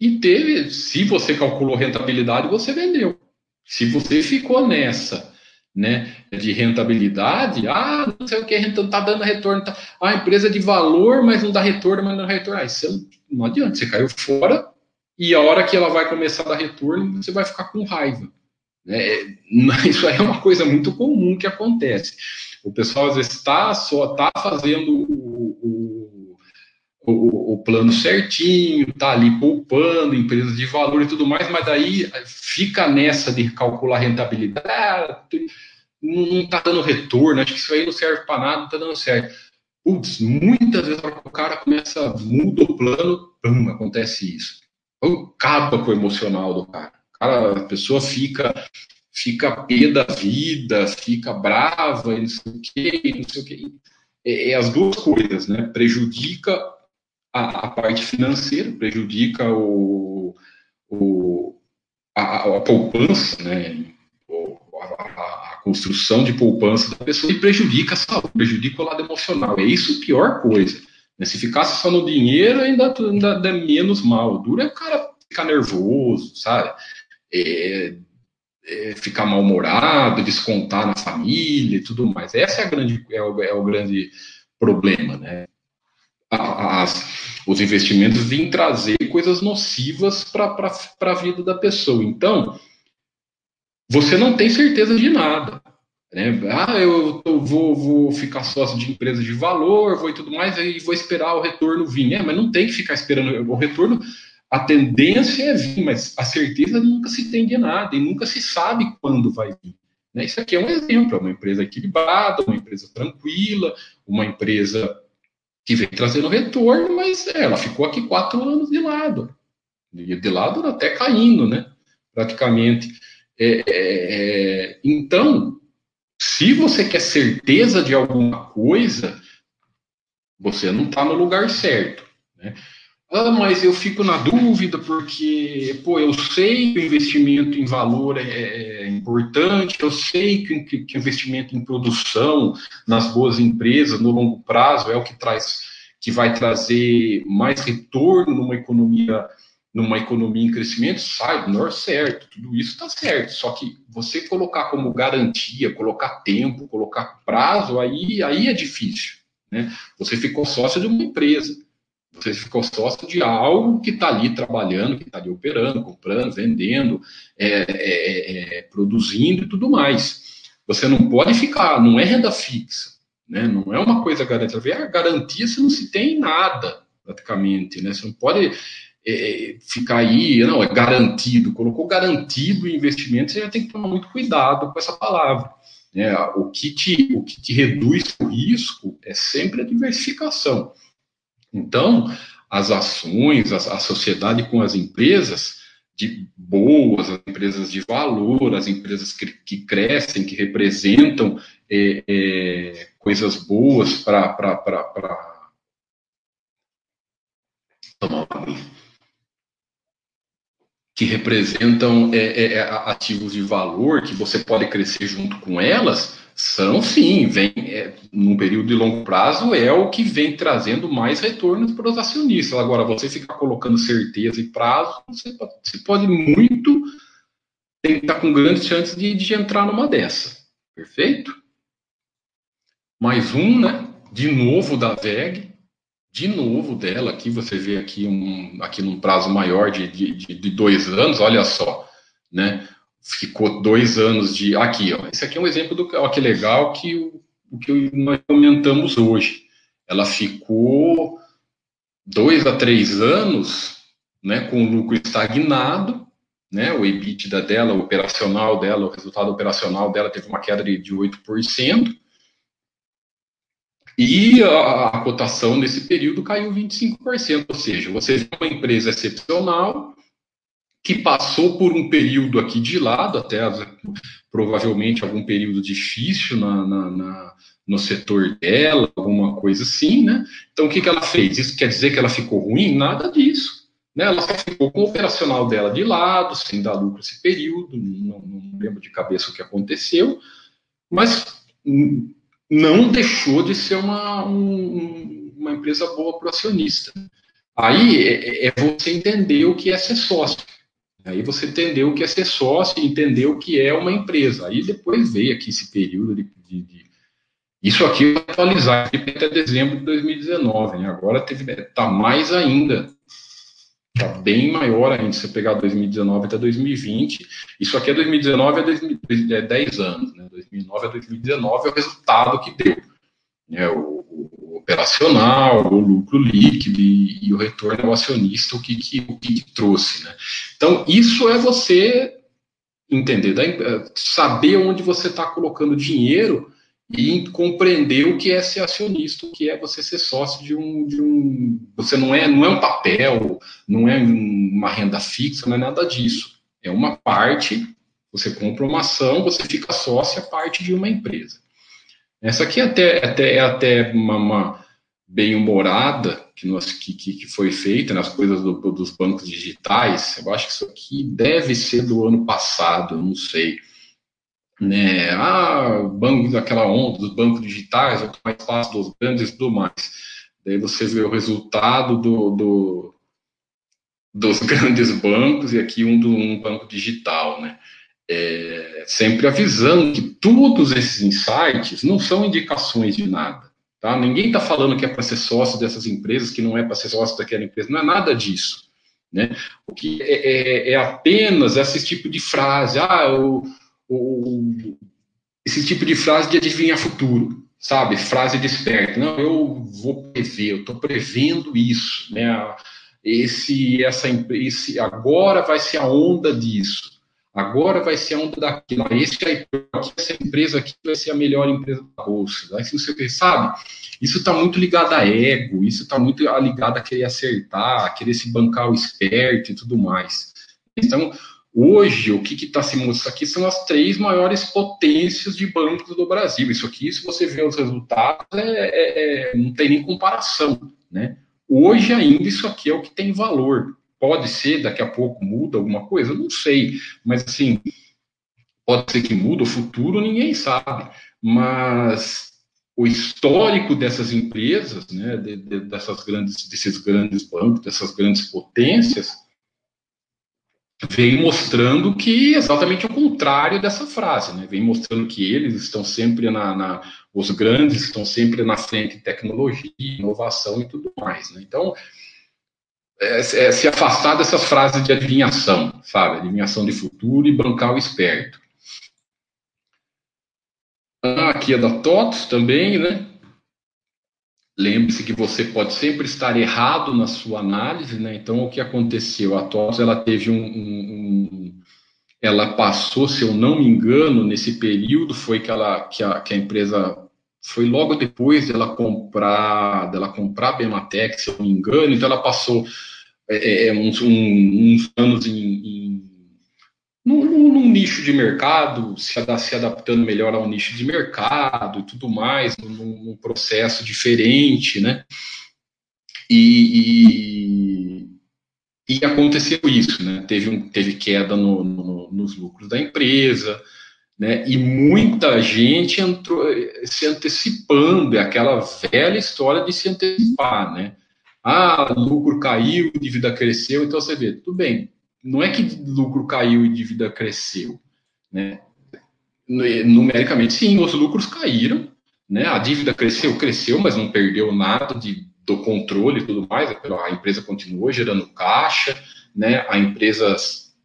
e teve, se você calculou rentabilidade, você vendeu. Se você ficou nessa né, de rentabilidade, ah, não sei o que, está dando retorno, tá, empresa de valor, mas não dá retorno, mas não dá retorno. Ah, isso não adianta, você caiu fora e a hora que ela vai começar a dar retorno, você vai ficar com raiva. É, isso aí é uma coisa muito comum que acontece. O pessoal às vezes está só tá fazendo o, o, o, o, plano certinho, tá ali poupando, empresas de valor e tudo mais, mas daí fica nessa de calcular rentabilidade. Não está dando retorno, acho que isso aí não serve para nada, não está dando certo. Putz, muitas vezes o cara começa, muda o plano, pum, acontece isso. Acaba com o emocional do cara. cara. A pessoa fica fica pé da vida, fica brava, e não sei o quê, não sei o. É, é as duas coisas, né? Prejudica a, a parte financeira, prejudica o, o, a, a poupança, né? Construção de poupança da pessoa e prejudica a saúde, prejudica o lado emocional. É isso a pior coisa. Né? Se ficasse só no dinheiro, ainda, ainda é menos mal. Dura é o cara ficar nervoso, sabe? É, é, ficar mal-humorado, descontar na família e tudo mais. Essa é, a grande, é, o, é o grande problema, né? As, os investimentos vêm trazer coisas nocivas para a vida da pessoa. Então, você não tem certeza de nada. Né? Ah, eu, eu vou, vou, ficar sócio de empresa de valor, vou e tudo mais, e vou esperar o retorno vir. É, mas não tem que ficar esperando o retorno. A tendência é vir, mas a certeza nunca se tem de nada e nunca se sabe quando vai vir. Né? Isso aqui é um exemplo, é uma empresa equilibrada, uma empresa tranquila, uma empresa que vem trazendo retorno, mas é, ela ficou aqui quatro anos de lado. De lado até caindo, né? Praticamente. É, é, é, então, se você quer certeza de alguma coisa, você não está no lugar certo. Né? Ah, mas eu fico na dúvida porque, pô, eu sei que o investimento em valor é, é importante, eu sei que, o investimento em produção nas boas empresas no longo prazo é o que traz, que vai trazer mais retorno numa economia numa economia em crescimento, sai, menor certo, tudo isso está certo. Só que você colocar como garantia, colocar tempo, colocar prazo, aí, aí é difícil. Né? Você ficou sócio de uma empresa, você ficou sócio de algo que está ali trabalhando, que está ali operando, comprando, vendendo, é, é, é, produzindo e tudo mais. Você não pode ficar, não é renda fixa, né? não é uma coisa garantida. A garantia você não se tem nada, praticamente. Né? Você não pode é, é, ficar aí, não, é garantido, colocou garantido o investimento, você já tem que tomar muito cuidado com essa palavra. Né? O, que te, o que te reduz o risco é sempre a diversificação. Então, as ações, a, a sociedade com as empresas de boas, as empresas de valor, as empresas que, que crescem, que representam é, é, coisas boas para que representam é, é, é, ativos de valor, que você pode crescer junto com elas, são sim, vem é, num período de longo prazo, é o que vem trazendo mais retornos para os acionistas. Agora, você ficar colocando certeza e prazo, você pode, você pode muito estar com grandes chances de, de entrar numa dessa. Perfeito? mais um, né? De novo da VEG, de novo dela aqui, você vê aqui um aqui num prazo maior de, de, de dois anos, olha só, né? Ficou dois anos de. Aqui, ó. Esse aqui é um exemplo do ó, que legal que o, que nós comentamos hoje. Ela ficou dois a três anos né, com o lucro estagnado, né, o EBITDA dela, o operacional dela, o resultado operacional dela teve uma queda de, de 8%, e a, a, cotação nesse período caiu 25%, ou seja, você vê uma empresa excepcional que passou por um período aqui de lado, até provavelmente algum período difícil na, na, na, no setor dela, alguma coisa assim, né? Então, o que, que ela fez? Isso quer dizer que ela ficou ruim? Nada disso. Né? Ela só ficou com o operacional dela de lado, sem dar lucro esse período, não, não lembro de cabeça o que aconteceu, mas não deixou de ser uma, um, uma empresa boa para o acionista. Aí é, é, você entender o que é ser sócio. Aí você entendeu o que é ser sócio entendeu o que é uma empresa. Aí depois veio aqui esse período de. de, de isso aqui atualizar até dezembro de 2019, né? Agora está mais ainda está bem maior ainda, se você pegar 2019 até 2020, isso aqui é 2019 a 2000, é 10 anos, né? 2009 a 2019 é o resultado que deu. Né? O, o operacional, o lucro líquido e, e, o retorno ao acionista, o que, que, o que, que trouxe. Né? Então, isso é você entender, saber onde você está colocando dinheiro e compreender o que é ser acionista, o que é você ser sócio de um, de um você não é não é um papel, não é uma renda fixa, não é nada disso. É uma parte, você compra uma ação, você fica sócio, é parte de uma empresa. Essa aqui é até, até é até uma, uma bem humorada que, que, que foi feita nas coisas do, dos bancos digitais. Eu acho que isso aqui deve ser do ano passado, não sei né? Ah, banco daquela onda dos bancos digitais, é mais fácil dos grandes e tudo mais. Daí você vê o resultado do, do dos grandes bancos e aqui um do um banco digital, né? É, sempre avisando que todos esses insights não são indicações de nada, tá? Ninguém está falando que é para ser sócio dessas empresas, que não é para ser sócio daquela empresa, não é nada disso, né? O que é, é, é apenas esse tipo de frase, ah, o o, esse tipo de frase de adivinhar futuro, sabe? Frase de esperto. Não, eu vou prever, eu estou prevendo isso, né? Esse, essa, esse, agora vai ser a onda disso. Agora vai ser a onda daquilo. Esse, essa empresa aqui vai ser a melhor empresa da bolsa. Aí você sabe, isso está muito ligado a ego, isso está muito ligado a querer acertar, a querer se bancar o esperto e tudo mais. Então, Hoje, o que está se mostrando aqui são as três maiores potências de bancos do Brasil. Isso aqui, se você vê os resultados, é, é, é, não tem nem comparação. Né? Hoje, ainda, isso aqui é o que tem valor. Pode ser, daqui a pouco muda alguma coisa? Não sei. Mas, assim, pode ser que muda o futuro, ninguém sabe. Mas o histórico dessas empresas, né, de, de, dessas grandes, desses grandes bancos, dessas grandes potências, vem mostrando que exatamente o contrário dessa frase, né? Vem mostrando que eles estão sempre na, na, os grandes estão sempre na frente em tecnologia, inovação e tudo mais, né? Então, é, é, se afastar dessas frases de adivinhação, sabe? Adivinhação de futuro e bancar o esperto. Ah, aqui é da TOTOS também, né? Lembre-se que você pode sempre estar errado na sua análise, né? Então, o que aconteceu? A TOTS, ela teve um, um, um, ela passou, se eu não me engano, nesse período foi que ela, que a, que a empresa foi logo depois dela comprar, dela comprar a Bematec, se eu não me engano. Então, ela passou é, é, uns, um, uns anos em, em num, num, nicho de mercado, se, adaptando melhor ao nicho de mercado e tudo mais, num, num processo diferente, né? E, e, e, aconteceu isso, né? Teve, um, teve queda no, no, nos lucros da empresa, né? E muita gente entrou se antecipando, é aquela velha história de se antecipar, né? Ah, lucro caiu, dívida cresceu, então você vê, tudo bem, não é que lucro caiu e dívida cresceu, né? Numericamente, sim, os lucros caíram, né? A dívida cresceu, cresceu, mas não perdeu nada de, do controle e tudo mais. A empresa continuou gerando caixa, né? A empresa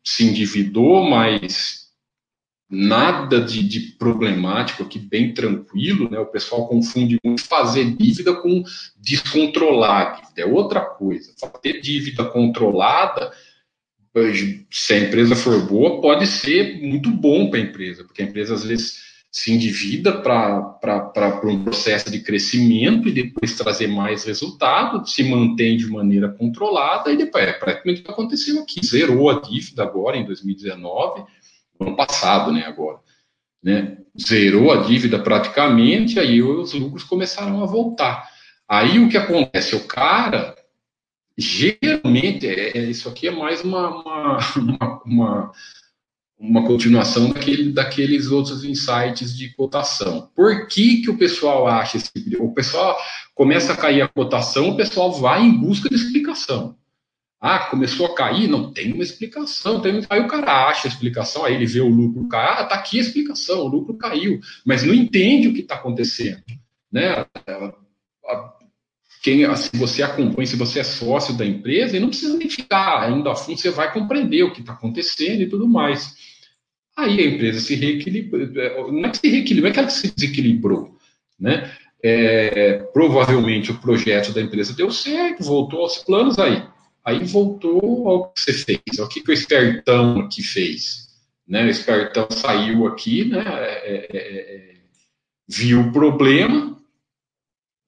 se endividou, mas nada de, de, problemático aqui, bem tranquilo, né? O pessoal confunde muito fazer dívida com descontrolar dívida, é outra coisa. Ter dívida controlada, se a empresa for boa, pode ser muito bom para a empresa, porque a empresa às vezes se endivida para um processo de crescimento e depois trazer mais resultado, se mantém de maneira controlada e depois é praticamente o que está acontecendo aqui. Zerou a dívida agora em 2019, ano passado, né? Agora. Né? Zerou a dívida praticamente, aí os lucros começaram a voltar. Aí o que acontece? O cara geralmente, é, é isso aqui é mais uma, uma, uma, uma uma continuação daquele, daqueles outros insights de cotação. Por que, que o pessoal acha esse O pessoal começa a cair a cotação, o pessoal vai em busca de explicação. Ah, começou a cair? Não tem uma explicação. Tem... Aí o cara acha a explicação, aí ele vê o lucro cair. Ah, tá aqui a explicação, o lucro caiu. Mas não entende o que está acontecendo. Né? Quem, se você acompanha, se você é sócio da empresa, e não precisa nem ficar ainda a fundo, você vai compreender o que está acontecendo e tudo mais. Aí a empresa se reequilibrou, não é que se reequilibrou, é que ela se desequilibrou, né? É, provavelmente o projeto da empresa deu certo, voltou aos planos aí. Aí voltou ao que você fez, ao que, que o espertão aqui fez. Né? O espertão saiu aqui, né? É, é, é viu o problema,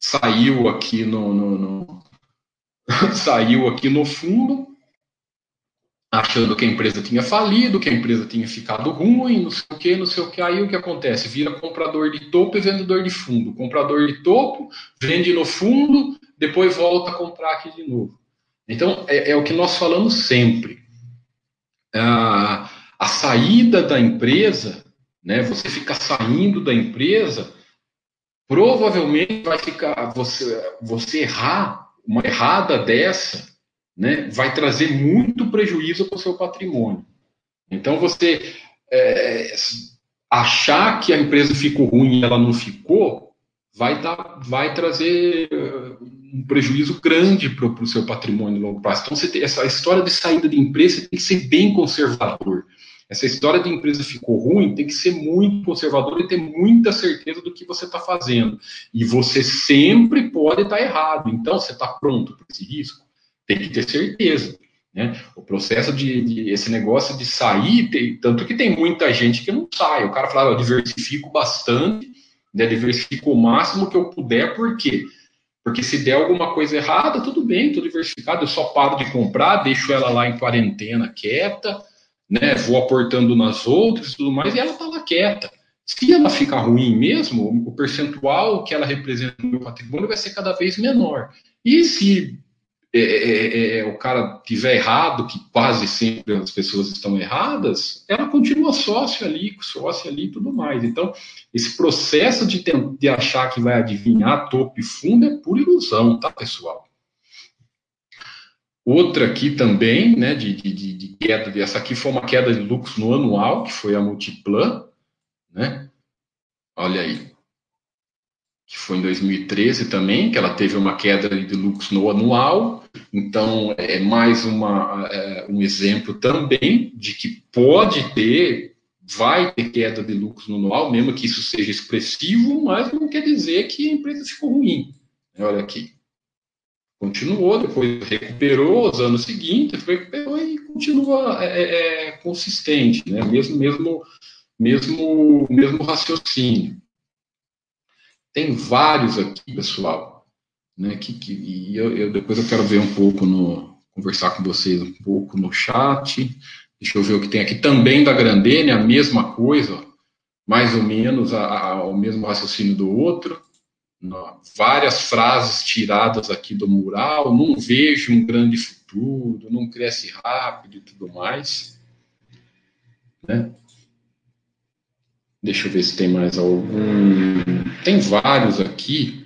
saiu aqui no, no, no saiu aqui no fundo, achando que a empresa tinha falido, que a empresa tinha ficado ruim, não sei o que, não sei o que. Aí o que acontece? Vira comprador de topo e vendedor de fundo. Comprador de topo, vende no fundo, depois volta a comprar aqui de novo. Então, é, é o que nós falamos sempre. A, a saída da empresa, né, você fica saindo da empresa, provavelmente vai ficar, você, você errar, uma errada dessa, né, vai trazer muito prejuízo para o seu patrimônio. Então, você é, achar que a empresa ficou ruim e ela não ficou, vai, dar, vai trazer um prejuízo grande para o seu patrimônio no longo prazo. Então, você tem, essa história de saída de empresa tem que ser bem conservador. Essa história de empresa ficou ruim tem que ser muito conservador e ter muita certeza do que você está fazendo. E você sempre pode estar tá errado. Então, você está pronto para esse risco? tem que ter certeza. Né? O processo de, de, esse negócio de sair, tem, tanto que tem muita gente que não sai. O cara fala, eu diversifico bastante, né, diversifico o máximo que eu puder, por quê? Porque se der alguma coisa errada, tudo bem, estou diversificado, eu só paro de comprar, deixo ela lá em quarentena quieta, né, vou aportando nas outras e tudo mais, e ela está lá quieta. Se ela ficar ruim mesmo, o percentual que ela representa no meu patrimônio vai ser cada vez menor. E se é é, é, é, o cara tiver errado, que quase sempre as pessoas estão erradas, ela continua sócio ali, sócio ali e tudo mais. Então, esse processo de, de achar que vai adivinhar topo e fundo é pura ilusão, tá, pessoal? Outra aqui também, né, de, de, de queda, essa aqui foi uma queda de lucros no anual, que foi a Multiplan, né? Olha aí, que foi em 2013 também, que ela teve uma queda de lucros no anual. Então, é mais uma, é, um exemplo também de que pode ter, vai ter queda de lucros no anual, mesmo que isso seja expressivo, mas não quer dizer que a empresa ficou ruim. Olha aqui. Continuou, depois recuperou os anos seguintes, recuperou e continua é, é, é consistente, né? mesmo, mesmo, mesmo, mesmo raciocínio. Tem vários aqui, pessoal, né, que, que e eu, eu, depois eu quero ver um pouco no, conversar com vocês um pouco no chat. Deixa eu ver o que tem aqui também da Grandene, a mesma coisa, mais ou menos a, a, o mesmo raciocínio do outro. Várias frases tiradas aqui do mural. Não vejo um grande futuro, não cresce rápido e tudo mais. Né? Deixa eu ver se tem mais algum. Tem vários aqui.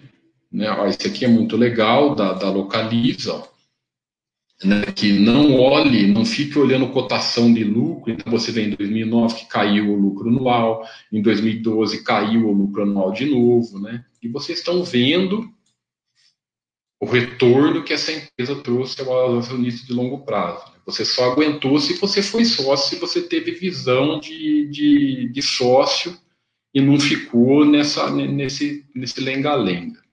Né? Ó, esse aqui é muito legal, da, da Localiza. Ó. né, que não olhe, não fique olhando cotação de lucro. Então, você vê em 2009 que caiu o lucro anual, em 2012 caiu o lucro anual de novo, né? E vocês estão vendo o retorno que essa empresa trouxe ao acionista de longo prazo. Você só aguentou se você foi sócio, se você teve visão de, de, de sócio e não ficou nessa, nesse lenga-lenga.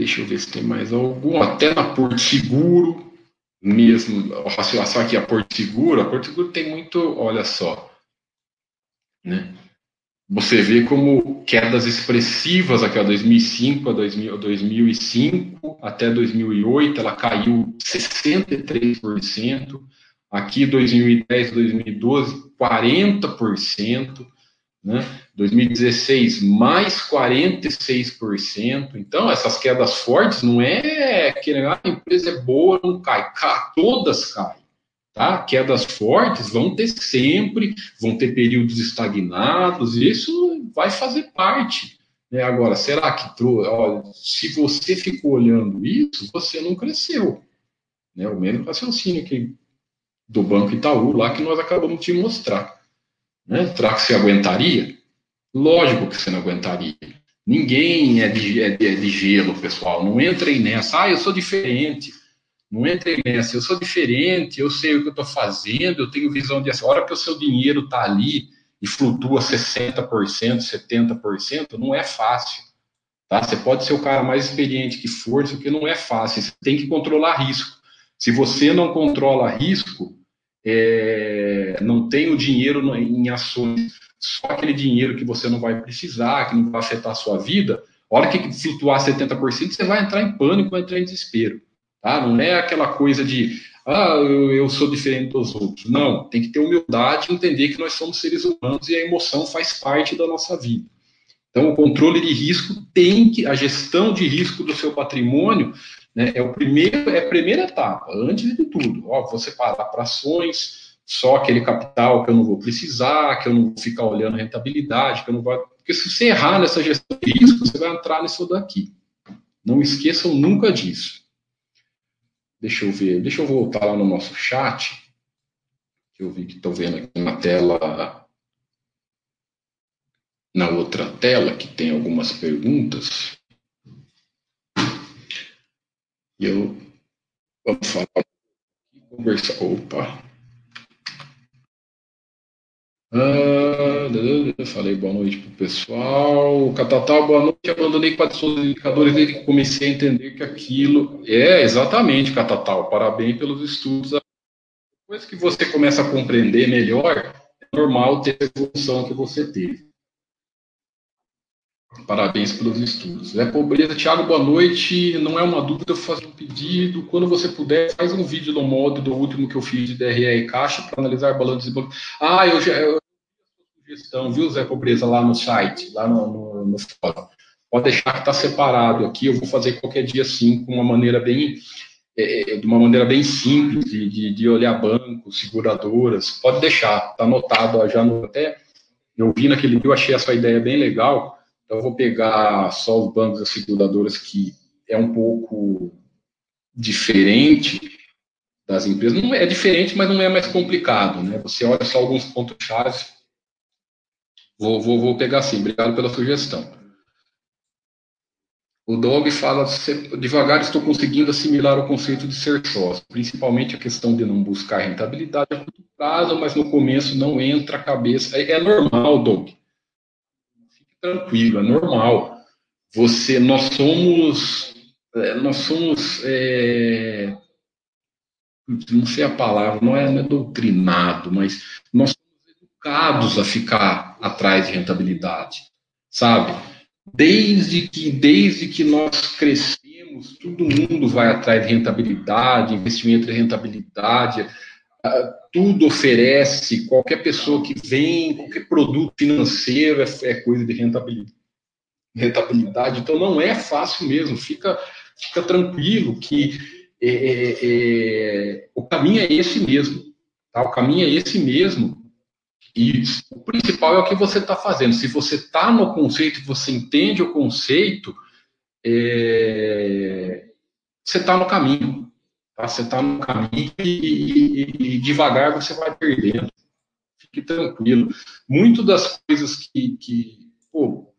Deixa eu ver se tem mais algum. Até na Porto Seguro, mesmo, só aqui a Porto Seguro, a Porto Seguro tem muito, olha só, né? Você vê como quedas expressivas, aquela 2005 a 2000, 2005 até 2008, ela caiu 63%. Aqui 2010, 2012, 40% né? 2016 mais 46%. Então, essas quedas fortes não é que ah, a empresa é boa, não cai, cai todas caem. Tá? Quedas fortes vão ter sempre, vão ter períodos estagnados, isso vai fazer parte. Né? Agora, será que olha, se você ficou olhando isso, você não cresceu? Né? O mesmo raciocínio que do Banco Itaú, lá que nós acabamos de mostrar. Né? Será que você aguentaria? Lógico que você não aguentaria. Ninguém é de, é de, é de gelo, pessoal. Não entrem nessa. Ah, eu sou diferente. Não entrem nessa. Eu sou diferente, eu sei o que eu estou fazendo, eu tenho visão de. A hora que o seu dinheiro está ali e flutua 60%, 70%, não é fácil. Tá? Você pode ser o cara mais experiente que for, isso que não é fácil. Você tem que controlar risco. Se você não controla risco, é, não tem o dinheiro em ações, só aquele dinheiro que você não vai precisar, que não vai afetar a sua vida, a hora que flutuar 70%, você vai entrar em pânico, vai entrar em desespero. Tá? Não é aquela coisa de, ah, eu, eu sou diferente dos outros. Não, tem que ter humildade e entender que nós somos seres humanos e a emoção faz parte da nossa vida. Então, o controle de risco tem que, a gestão de risco do seu patrimônio né? É, o primeiro, é a primeira etapa, antes de tudo. Ó, separar para ações, só aquele capital que eu não vou precisar, que eu não vou ficar olhando rentabilidade, que eu não vou. Porque se você errar nessa gestão de risco, você vai entrar nisso daqui. Não esqueçam nunca disso. Deixa eu ver, deixa eu voltar lá no nosso chat, que eu vi que estou vendo aqui na tela, na outra tela, que tem algumas perguntas. E eu vamos falar conversar. Opa! Ah, falei boa noite pro pessoal. Catatal, boa noite. Abandonei quatro os indicadores desde que comecei a entender que aquilo. É, exatamente, Catatal. Parabéns pelos estudos. Depois que você começa a compreender melhor, é normal ter a evolução que você teve. Parabéns pelos estudos. É pobreza. Tiago, boa noite. Não é uma dúvida, fazer um pedido. Quando você puder, faz um vídeo no modo do último que eu fiz de DRE e caixa para analisar balanço e banco. Ah, eu já. Eu, sugestão, viu, Zé Pobreza, lá no site, lá no, no, no fórum. Pode deixar que está separado aqui. Eu vou fazer qualquer dia sim, com uma maneira bem. É, de uma maneira bem simples de, de, de, olhar bancos, seguradoras. Pode deixar, está anotado já no. Até eu vi naquele dia, eu achei essa ideia bem legal então, vou pegar só os bancos e seguradoras que é um pouco diferente das empresas. Não é diferente, mas não é mais complicado, né? Você olha só alguns pontos chave. Vou, vou, vou pegar assim. Obrigado pela sugestão. O Dog fala, devagar estou conseguindo assimilar o conceito de ser sócio, principalmente a questão de não buscar rentabilidade a curto prazo, mas no começo não entra a cabeça. É, é normal, Dog tranquilo, é normal. Você, nós somos, é, nós somos, é, não sei a palavra, não é, não é doutrinado, mas nós somos educados a ficar atrás de rentabilidade, sabe? Desde que, desde que nós crescemos, todo mundo vai atrás de rentabilidade, investimento em rentabilidade, tudo oferece, qualquer pessoa que vem, qualquer produto financeiro é, é coisa de rentabilidade. rentabilidade. Então não é fácil mesmo, fica, fica tranquilo que é, é, é, o caminho é esse mesmo. Tá? O caminho é esse mesmo. E o principal é o que você está fazendo. Se você está no conceito, você entende o conceito, é, você está no caminho. Você está no caminho e, e, e, devagar você vai perdendo. Fique tranquilo. Muito das coisas que, que pô,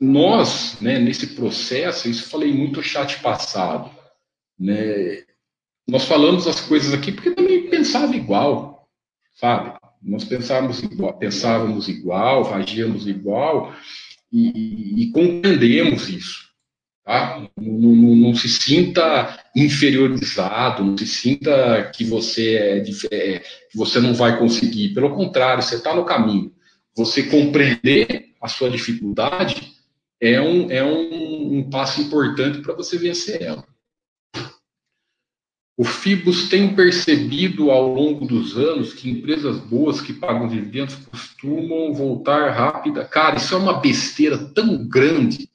nós, né, nesse processo, isso falei muito no chat passado, né, nós falamos as coisas aqui porque também pensava igual, sabe? Nós pensávamos igual, pensávamos igual, agíamos igual e, e compreendemos isso. Tá? Não, não, não, se sinta inferiorizado, não se sinta que você é, é que você não vai conseguir. Pelo contrário, você está no caminho. Você compreender a sua dificuldade é um, é um, um passo importante para você vencer ela. O Fibus tem percebido ao longo dos anos que empresas boas que pagam dividendos costumam voltar rápida. Cara, isso é uma besteira tão grande.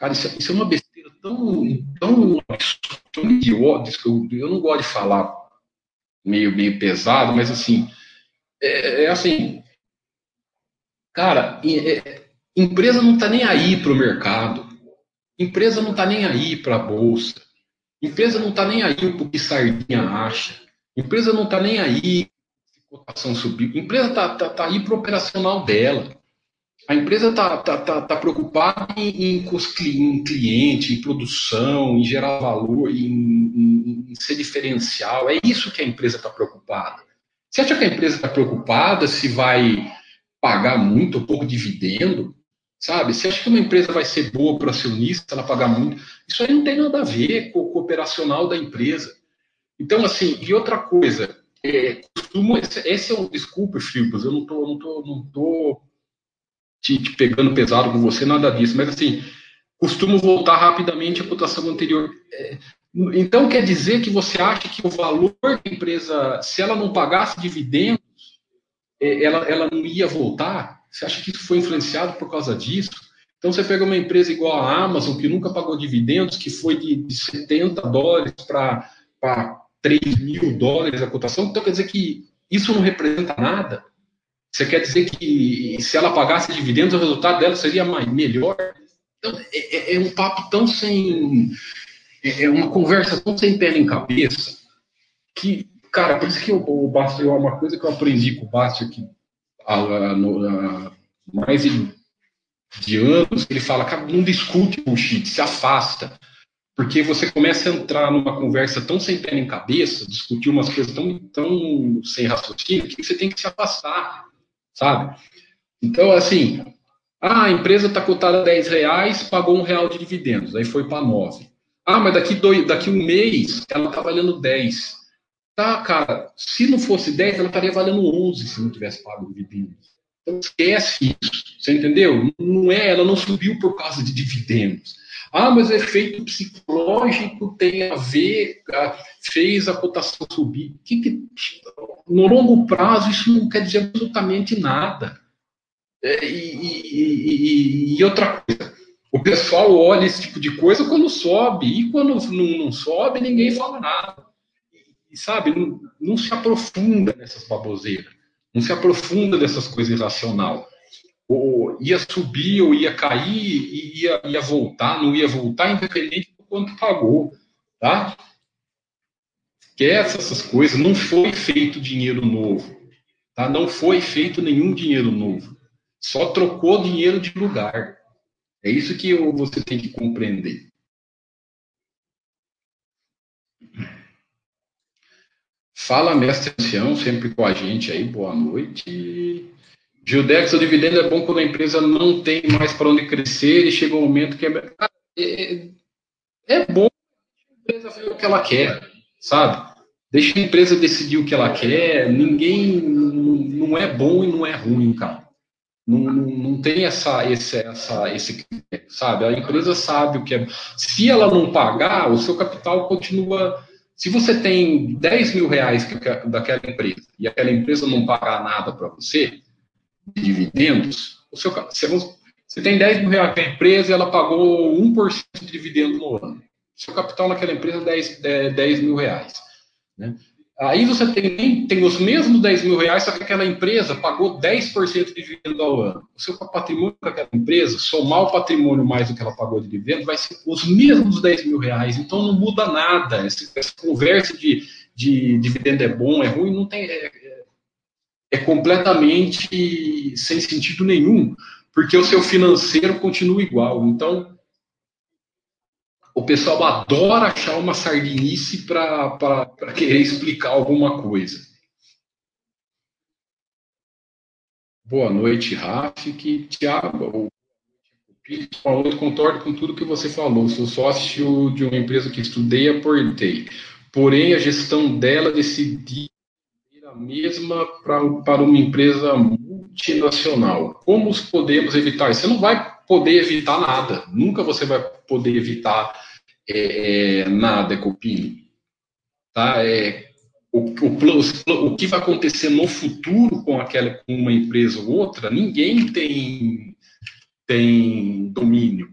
Cara, isso, é, isso é uma besteira tão, tão, tão idiota. Eu, eu não gosto de falar meio, meio pesado, mas assim, é, é assim, cara, é, empresa não está nem aí para o mercado. Empresa não está nem aí para a bolsa. Empresa não está nem aí o que sardinha acha. Empresa não está nem aí se cotação subiu. Empresa está tá, tá aí para o operacional dela. A empresa está tá, tá, tá preocupada em, em, em cliente, em produção, em gerar valor, em, em, ser diferencial. É isso que a empresa está preocupada. Você acha que a empresa está preocupada se vai pagar muito ou pouco dividendo? Sabe? Você acha que uma empresa vai ser boa para o acionista ela pagar muito? Isso aí não tem nada a ver com o operacional da empresa. Então, assim, e outra coisa, é, costumo, esse, é um, desculpe, Filipos, eu não tô, não tô, não tô te, te, pegando pesado com você, nada disso, mas assim, costumo voltar rapidamente à cotação anterior. É, então, quer dizer que você acha que o valor da empresa, se ela não pagasse dividendos, é, ela, ela não ia voltar? Você acha que isso foi influenciado por causa disso? Então você pega uma empresa igual a Amazon, que nunca pagou dividendos, que foi de, de 70 dólares para 3 mil dólares a cotação, então quer dizer que isso não representa nada? Você quer dizer que se ela pagasse dividendos, o resultado dela seria mais, melhor? Então, é, é, é um papo tão sem. É, é uma conversa tão sem pé nem cabeça que, cara, por isso que o, o Basti, é uma coisa que eu aprendi com o Basti aqui há, mais de, de anos, ele fala, cara, não discute bullshit, se afasta. Porque você começa a entrar numa conversa tão sem pé nem cabeça, discutir umas coisas tão, tão sem raciocínio, que você tem que se afastar, sabe? Então, assim, ah, a empresa está cotada a 10 reais, pagou um real de dividendos, aí foi para 9. Ah, mas daqui, dois, daqui um mês ela está valendo 10. Tá, cara, se não fosse 10, ela estaria valendo 11 se não tivesse pago dividendos. Então esquece isso, você entendeu? Não é, ela não subiu por causa de dividendos. Ah, mas o efeito psicológico tem a ver, fez a cotação subir. Que que, no longo prazo, isso não quer dizer absolutamente nada. É, e, e, e, e, outra coisa, o pessoal olha esse tipo de coisa quando sobe, e quando não, não sobe, ninguém fala nada e sabe, não, não, se aprofunda nessas baboseiras, não se aprofunda nessas coisas irracional. Ou ia subir ou ia cair e ia, ia voltar, não ia voltar, independente do quanto pagou, tá? Esquece essas coisas, não foi feito dinheiro novo, tá? Não foi feito nenhum dinheiro novo, só trocou dinheiro de lugar. É isso que você tem que compreender. Fala, mestre ancião, sempre com a gente aí, boa noite. Gildex, o dividendo é bom quando a empresa não tem mais para onde crescer e chega um momento que é, é, é bom a empresa ver o que ela quer, sabe? Deixa a empresa decidir o que ela quer, ninguém não é bom e não é ruim, cara. Não, não, não tem essa, esse, essa, esse, sabe? A empresa sabe o que é. Se ela não pagar, o seu capital continua se você tem 10 mil reais daquela empresa e aquela empresa não pagar nada para você, de dividendos, o seu, você tem 10 mil reais para a empresa e ela pagou 1% de dividendo no ano. Seu capital naquela empresa é 10, 10 mil reais. Né? Aí você tem, tem os mesmos 10 mil reais, só que aquela empresa pagou 10% de dividendo ao ano. O seu patrimônio daquela empresa, somar o patrimônio mais do que ela pagou de dividendo, vai ser os mesmos 10 mil reais. Então não muda nada. Essa, essa conversa de, de dividendo é bom, é ruim, não tem. É, é, completamente sem sentido nenhum, porque o seu financeiro continua igual. Então, o pessoal adora achar uma sardinice para querer explicar alguma coisa. Boa noite, Rafik. Tiago, eu concordo com tudo que você falou. Sou sócio de uma empresa que estudei e aportei. Porém, a gestão dela decidiu a mesma pra, para uma empresa multinacional. Como podemos evitar? Você não vai poder evitar nada. Nunca você vai poder evitar é, é nada, Copini. Tá? É, o, o, o, que vai acontecer no futuro com aquela com uma empresa ou outra, ninguém tem, tem domínio.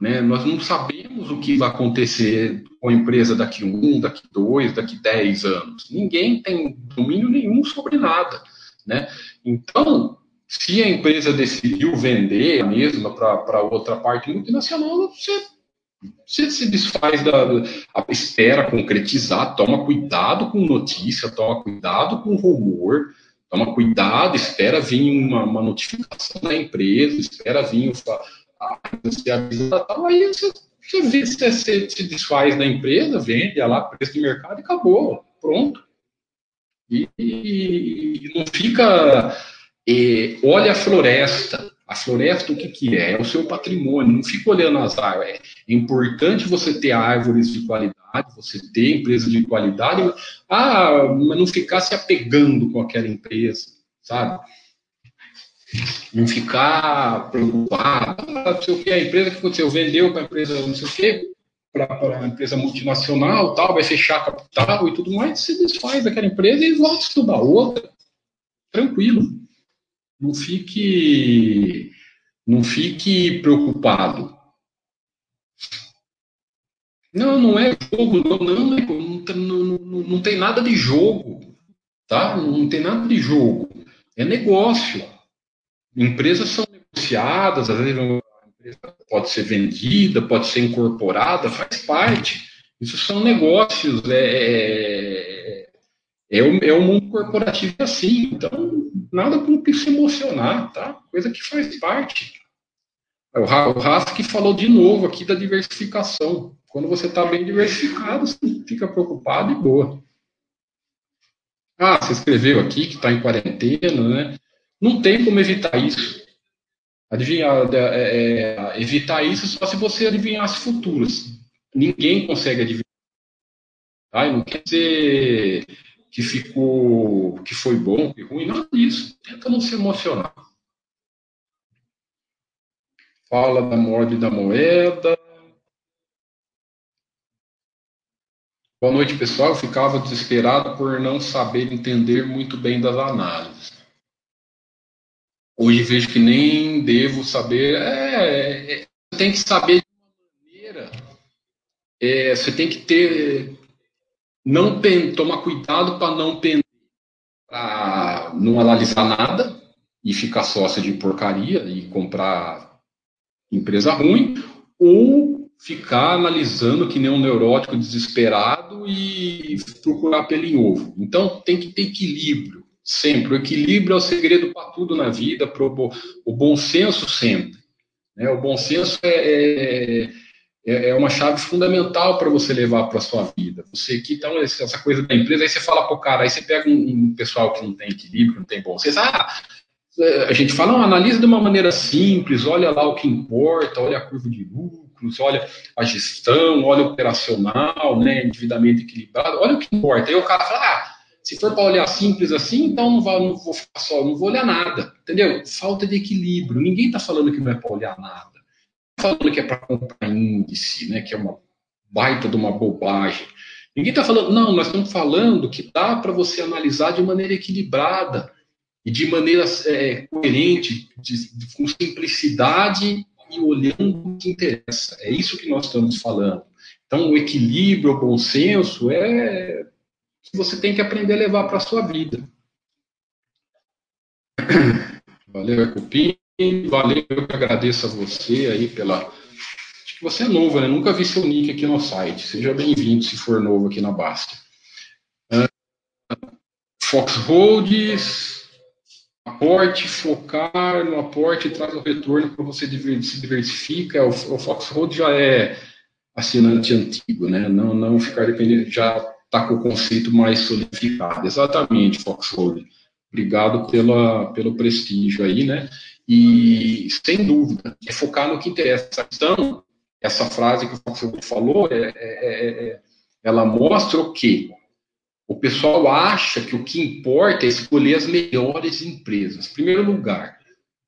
Né? Nós não sabemos o que vai acontecer com a empresa daqui um, daqui dois, daqui dez anos. Ninguém tem domínio nenhum sobre nada. Né? Então, se a empresa decidiu vender a mesma para outra parte multinacional, você, você se desfaz da. A, espera concretizar, toma cuidado com notícia, toma cuidado com rumor, toma cuidado, espera vir uma, uma notificação da empresa, espera vir você avisa tal, aí você, você, vê, você, se desfaz da empresa, vende lá preço de mercado e acabou, pronto. E, e, não fica e olha a floresta. A floresta, o que, que é? É o seu patrimônio. Não fica olhando as árvores. É importante você ter árvores de qualidade, você ter empresas de qualidade, ah, mas não ficar se apegando com aquela empresa, sabe? Não ficar preocupado. Ah, não sei o que, a empresa que aconteceu, vendeu para a empresa não sei o que, para a empresa multinacional, tal, vai fechar capital e tudo mais, se desfaz daquela empresa e volta a estudar outra. Tranquilo não fique, não fique preocupado. Não, não é jogo, não, não, não, não, não tem nada de jogo, tá? Não tem nada de jogo. É negócio. Empresas são negociadas, às vezes empresa pode ser vendida, pode ser incorporada, faz parte. Isso são negócios, é, é, é, o, é o mundo corporativo assim. Então, nada com que se emocionar, tá? Coisa que faz parte. O Rafa que falou de novo aqui da diversificação. Quando você está bem diversificado, você fica preocupado e boa. Ah, você escreveu aqui que está em quarentena, né? Não tem como evitar isso. Adivinhar, é, é, evitar isso só se você adivinhasse futuros. Ninguém consegue adivinhar. Tá? Não quer dizer que ficou, que foi bom, que ruim, nada disso. Tenta não se emocionar. Fala da morte da moeda. Boa noite, pessoal. Eu ficava desesperado por não saber entender muito bem das análises. Hoje vejo que nem devo saber. É, é, tem que saber de uma maneira. É, você tem que ter não pen, tomar cuidado para não para não analisar nada e ficar sócio de porcaria e comprar empresa ruim, ou ficar analisando que nem um neurótico desesperado e procurar pelo em ovo. Então tem que ter equilíbrio, sempre. O equilíbrio é o segredo para tudo na vida, pro, o bom senso sempre. Né? O bom senso é, é é, é uma chave fundamental para você levar para a sua vida. Você que então essa coisa da empresa, aí você fala para o cara, aí você pega um, um, pessoal que não tem equilíbrio, não tem bom senso, ah, a gente fala, não, analisa de uma maneira simples, olha lá o que importa, olha a curva de lucros, olha a gestão, olha o operacional, né, endividamento equilibrado, olha o que importa. Aí o cara fala, ah, se for para olhar simples assim, então não, vou, não vou ficar só, não vou olhar nada, entendeu? Falta de equilíbrio. Ninguém está falando que não é para olhar nada falando que é para comprar índice, né, que é uma baita de uma bobagem. Ninguém está falando, não, nós estamos falando que dá para você analisar de maneira equilibrada e de maneira é, coerente, de, de, com simplicidade e olhando o que interessa. É isso que nós estamos falando. Então, o equilíbrio, o consenso é que você tem que aprender a levar para a sua vida. Valeu, Cupim. Valeu, eu que agradeço a você aí pela. Acho que você é novo, né? Nunca vi seu nick aqui no site. Seja bem-vindo se for novo aqui na Basta. Uh, Fox Holds, aporte, focar no aporte traz o retorno para você se diversifica. O, o Fox Hold já é assinante antigo, né? Não, não ficar dependendo, já está com o conceito mais solidificado. Exatamente, Fox Hold. Obrigado pela, pelo prestígio aí, né? E, sem dúvida, é focar no que interessa. Então, essa frase que o Fábio falou, é, é, é, é, ela mostra o quê? O pessoal acha que o que importa é escolher as melhores empresas. Em primeiro lugar,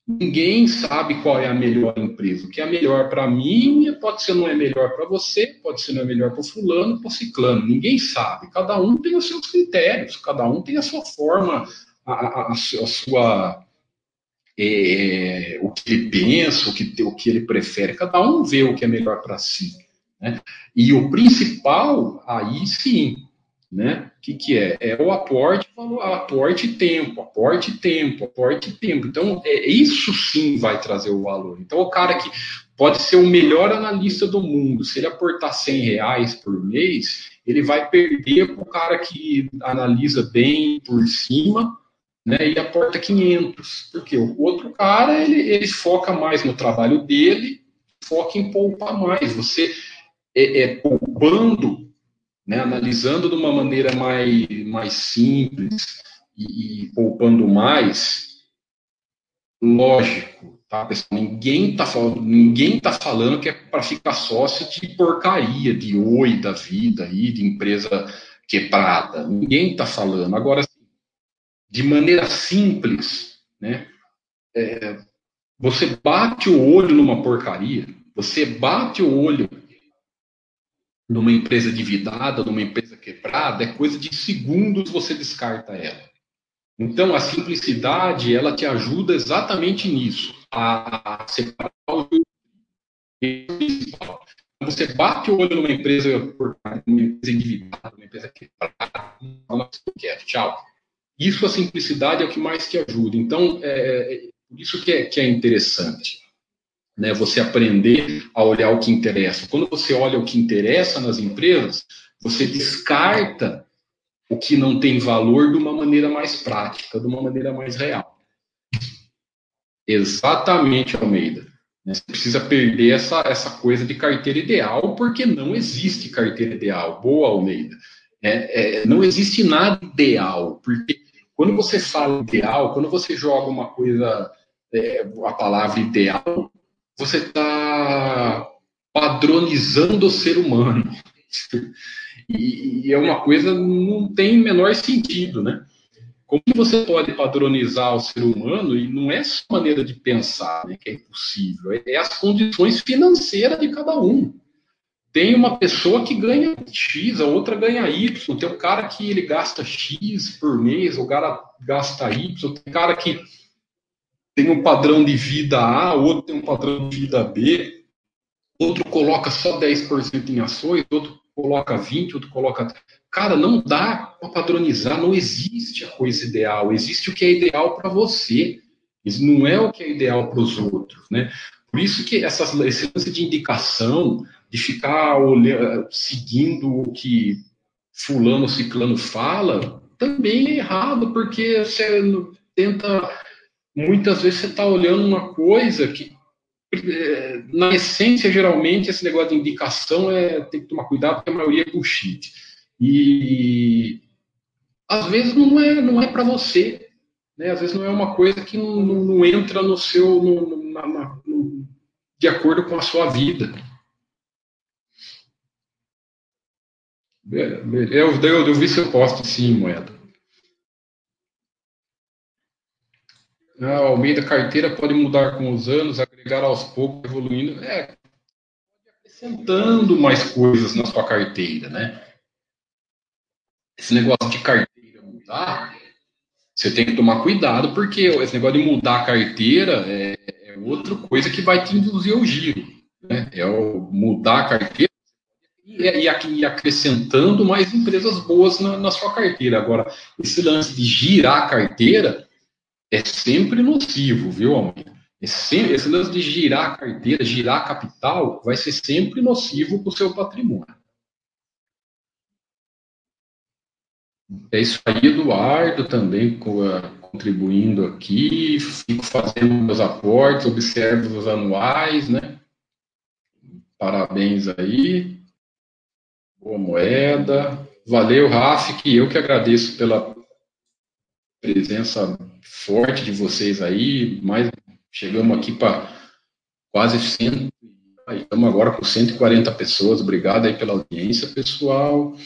ninguém sabe qual é a melhor empresa. O que é melhor para mim pode ser não é melhor para você, pode ser não é melhor para fulano, para ciclano. Ninguém sabe. Cada um tem os seus critérios, cada um tem a sua forma, a, a, a sua é, o que ele pensa, o que, o que ele prefere. Cada um vê o que é melhor para si. Né? E o principal, aí sim, né? O que, que é? É o aporte, aporte tempo, aporte tempo, aporte tempo. Então, é, isso sim vai trazer o valor. Então, o cara que pode ser o melhor analista do mundo, se ele aportar 100 reais por mês, ele vai perder para o cara que analisa bem por cima, né, e aporta 500. Porque o outro cara, ele, ele foca mais no trabalho dele, foca em poupar mais. Você é, é poupando, né, analisando de uma maneira mais, mais simples e, e poupando mais, lógico, tá, pessoal? Ninguém tá falando, ninguém tá falando que é para ficar sócio de porcaria, de oi da vida aí, de empresa quebrada. Ninguém tá falando. Agora, de maneira simples, né? É, você bate o olho numa porcaria, você bate o olho numa empresa endividada, numa empresa quebrada, é coisa de segundos você descarta ela. Então, a simplicidade, ela te ajuda exatamente nisso, a separar o principal. Você bate o olho numa empresa, numa empresa endividada, numa empresa quebrada, não quer, tchau. Isso, a simplicidade, é o que mais te ajuda. Então, é, é isso que é, que é interessante. Né? Você aprender a olhar o que interessa. Quando você olha o que interessa nas empresas, você descarta o que não tem valor de uma maneira mais prática, de uma maneira mais real. Exatamente, Almeida. Né? Você precisa perder essa, essa coisa de carteira ideal, porque não existe carteira ideal. Boa, Almeida. É, é, não existe nada ideal, porque quando você fala ideal, quando você joga uma coisa, é, a palavra ideal, você está padronizando o ser humano. E, e, é uma coisa não tem menor sentido, né? Como você pode padronizar o ser humano e não é só maneira de pensar né, que é impossível, é as condições financeiras de cada um tem uma pessoa que ganha X, a outra ganha Y. Tem um cara que ele gasta X por mês, o cara gasta Y. Tem cara que tem um padrão de vida A, outro tem um padrão de vida B. Outro coloca só 10% em ações, outro coloca 20%, outro coloca. Cara, não dá para padronizar, não existe a coisa ideal. Existe o que é ideal para você. Isso não é o que é ideal para os outros, né? Por isso que essas, esse lance de indicação, de ficar olhando, seguindo o que fulano, ciclano fala, também é errado, porque você tenta, muitas vezes você está olhando uma coisa que, é, na essência, geralmente, esse negócio de indicação é, tem que tomar cuidado, porque a maioria é bullshit. E às vezes não é, não é para você, né? Às vezes não é uma coisa que não, não, entra no seu, no, na, na, no, de acordo com a sua vida. Eu, eu, eu vi seu posto sim, moeda. Ah, Almeida carteira pode mudar com os anos, agregar aos poucos, evoluindo. É, acrescentando mais coisas na sua carteira, né? Esse negócio de carteira mudar, você tem que tomar cuidado, porque esse negócio de mudar a carteira é, é outra coisa que vai te induzir ao giro. Né? É o mudar a carteira, e, aqui, acrescentando mais empresas boas na, na sua carteira. Agora, esse lance de girar a carteira é sempre nocivo, viu, Almeida? Esse, esse lance de girar a carteira, girar a capital, vai ser sempre nocivo para o seu patrimônio. É isso aí, Eduardo, também contribuindo aqui, fico fazendo meus aportes, observo os anuais, né? Parabéns aí. Boa moeda. Valeu, Raf, que eu que agradeço pela presença forte de vocês aí. Mais, chegamos aqui para quase 100, estamos agora com 140 pessoas. Obrigado aí pela audiência, pessoal.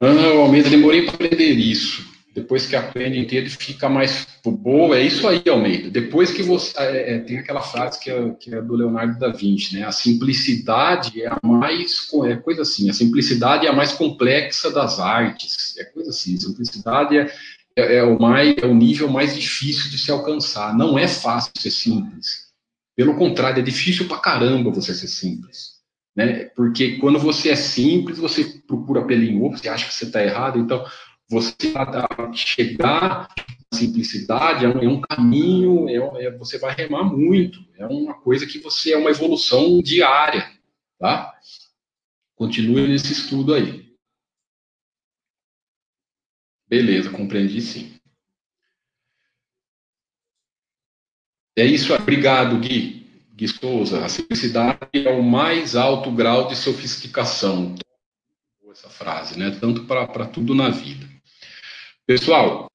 Ah, Almeida, demorei para aprender isso. Depois que aprende inteiro, fica mais boa. É isso aí, Almeida. Depois que você. É, é, tem aquela frase que é, que é, do Leonardo da Vinci, né? A simplicidade é a mais. É coisa assim. A simplicidade é a mais complexa das artes. É coisa assim. Simplicidade é, é, é o, mais, é o nível mais difícil de se alcançar. Não é fácil ser simples. Pelo contrário, é difícil pra caramba você ser simples. Né? Porque quando você é simples, você procura pelo em você acha que você está errado. Então, você chegar à simplicidade é um, é um caminho, é, é, você vai remar muito. É uma coisa que você é uma evolução diária, tá? Continue nesse estudo aí. Beleza, compreendi sim. É isso, obrigado, Gui. Gui Souza. A simplicidade é o mais alto grau de sofisticação. Essa frase, né? Tanto para tudo na vida. Pessoal,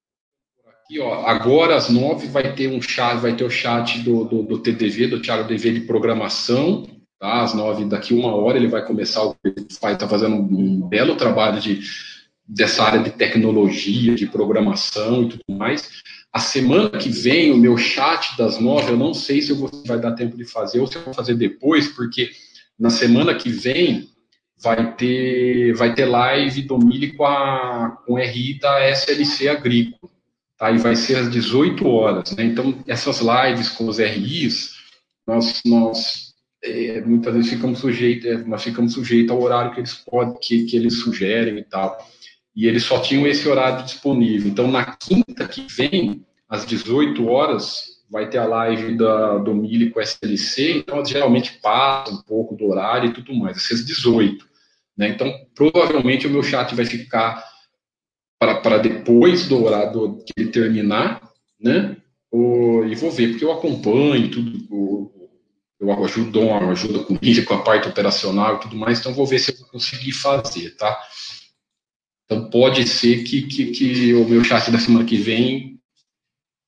aqui, ó, agora às nove vai ter um chat, vai ter o chat do, do, do TDV, do Thiago DV de programação, tá? Às nove, daqui uma hora ele vai começar, vai estar tá fazendo um belo trabalho de dessa área de tecnologia, de programação e tudo mais. A semana que vem, o meu chat das nove, eu não sei se vou, vai dar tempo de fazer ou se eu vou fazer depois, porque na semana que vem vai ter, vai ter live do Mili com, a, com RI da SLC Agrícola. Tá? E vai ser às 18 horas. Né? Então, essas lives com os RIs, nós, nós é, muitas vezes ficamos sujeitos, é, nós ficamos sujeitos ao horário que eles podem, que, que eles sugerem e tal. E eles só tinham esse horário disponível. Então, na quinta que vem, às 18 horas, vai ter a live da, do Mili com SLC, então geralmente passa um pouco do horário e tudo mais, às 18. Né? Então, provavelmente o meu chat vai ficar para depois do horário que ele terminar, né? O, e vou ver, porque eu acompanho tudo, o, eu ajudo, uma ajuda com com a parte operacional e tudo mais, então vou ver se eu vou conseguir fazer, tá? Então pode ser que, que, que o meu chat da semana que vem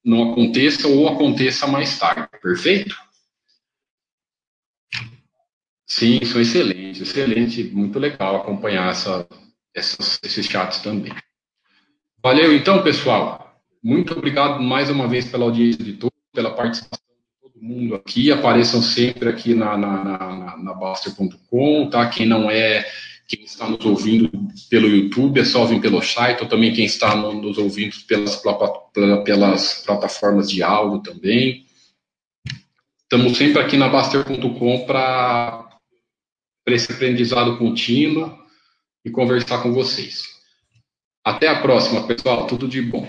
não aconteça ou aconteça mais tarde, perfeito? Sim, são excelentes, excelente, muito legal acompanhar essa, essas, esses chats também. Valeu então, pessoal. Muito obrigado mais uma vez pela audiência de todos, pela participação de todo mundo aqui. Apareçam sempre aqui na, na, na, na Baster.com, tá? Quem não é, quem está nos ouvindo pelo YouTube, é só vir pelo site, ou também quem está nos ouvindo pelas, pelas plataformas de áudio também. Estamos sempre aqui na Baster.com para esse aprendizado contínuo e conversar com vocês. Até a próxima, pessoal. Tudo de bom.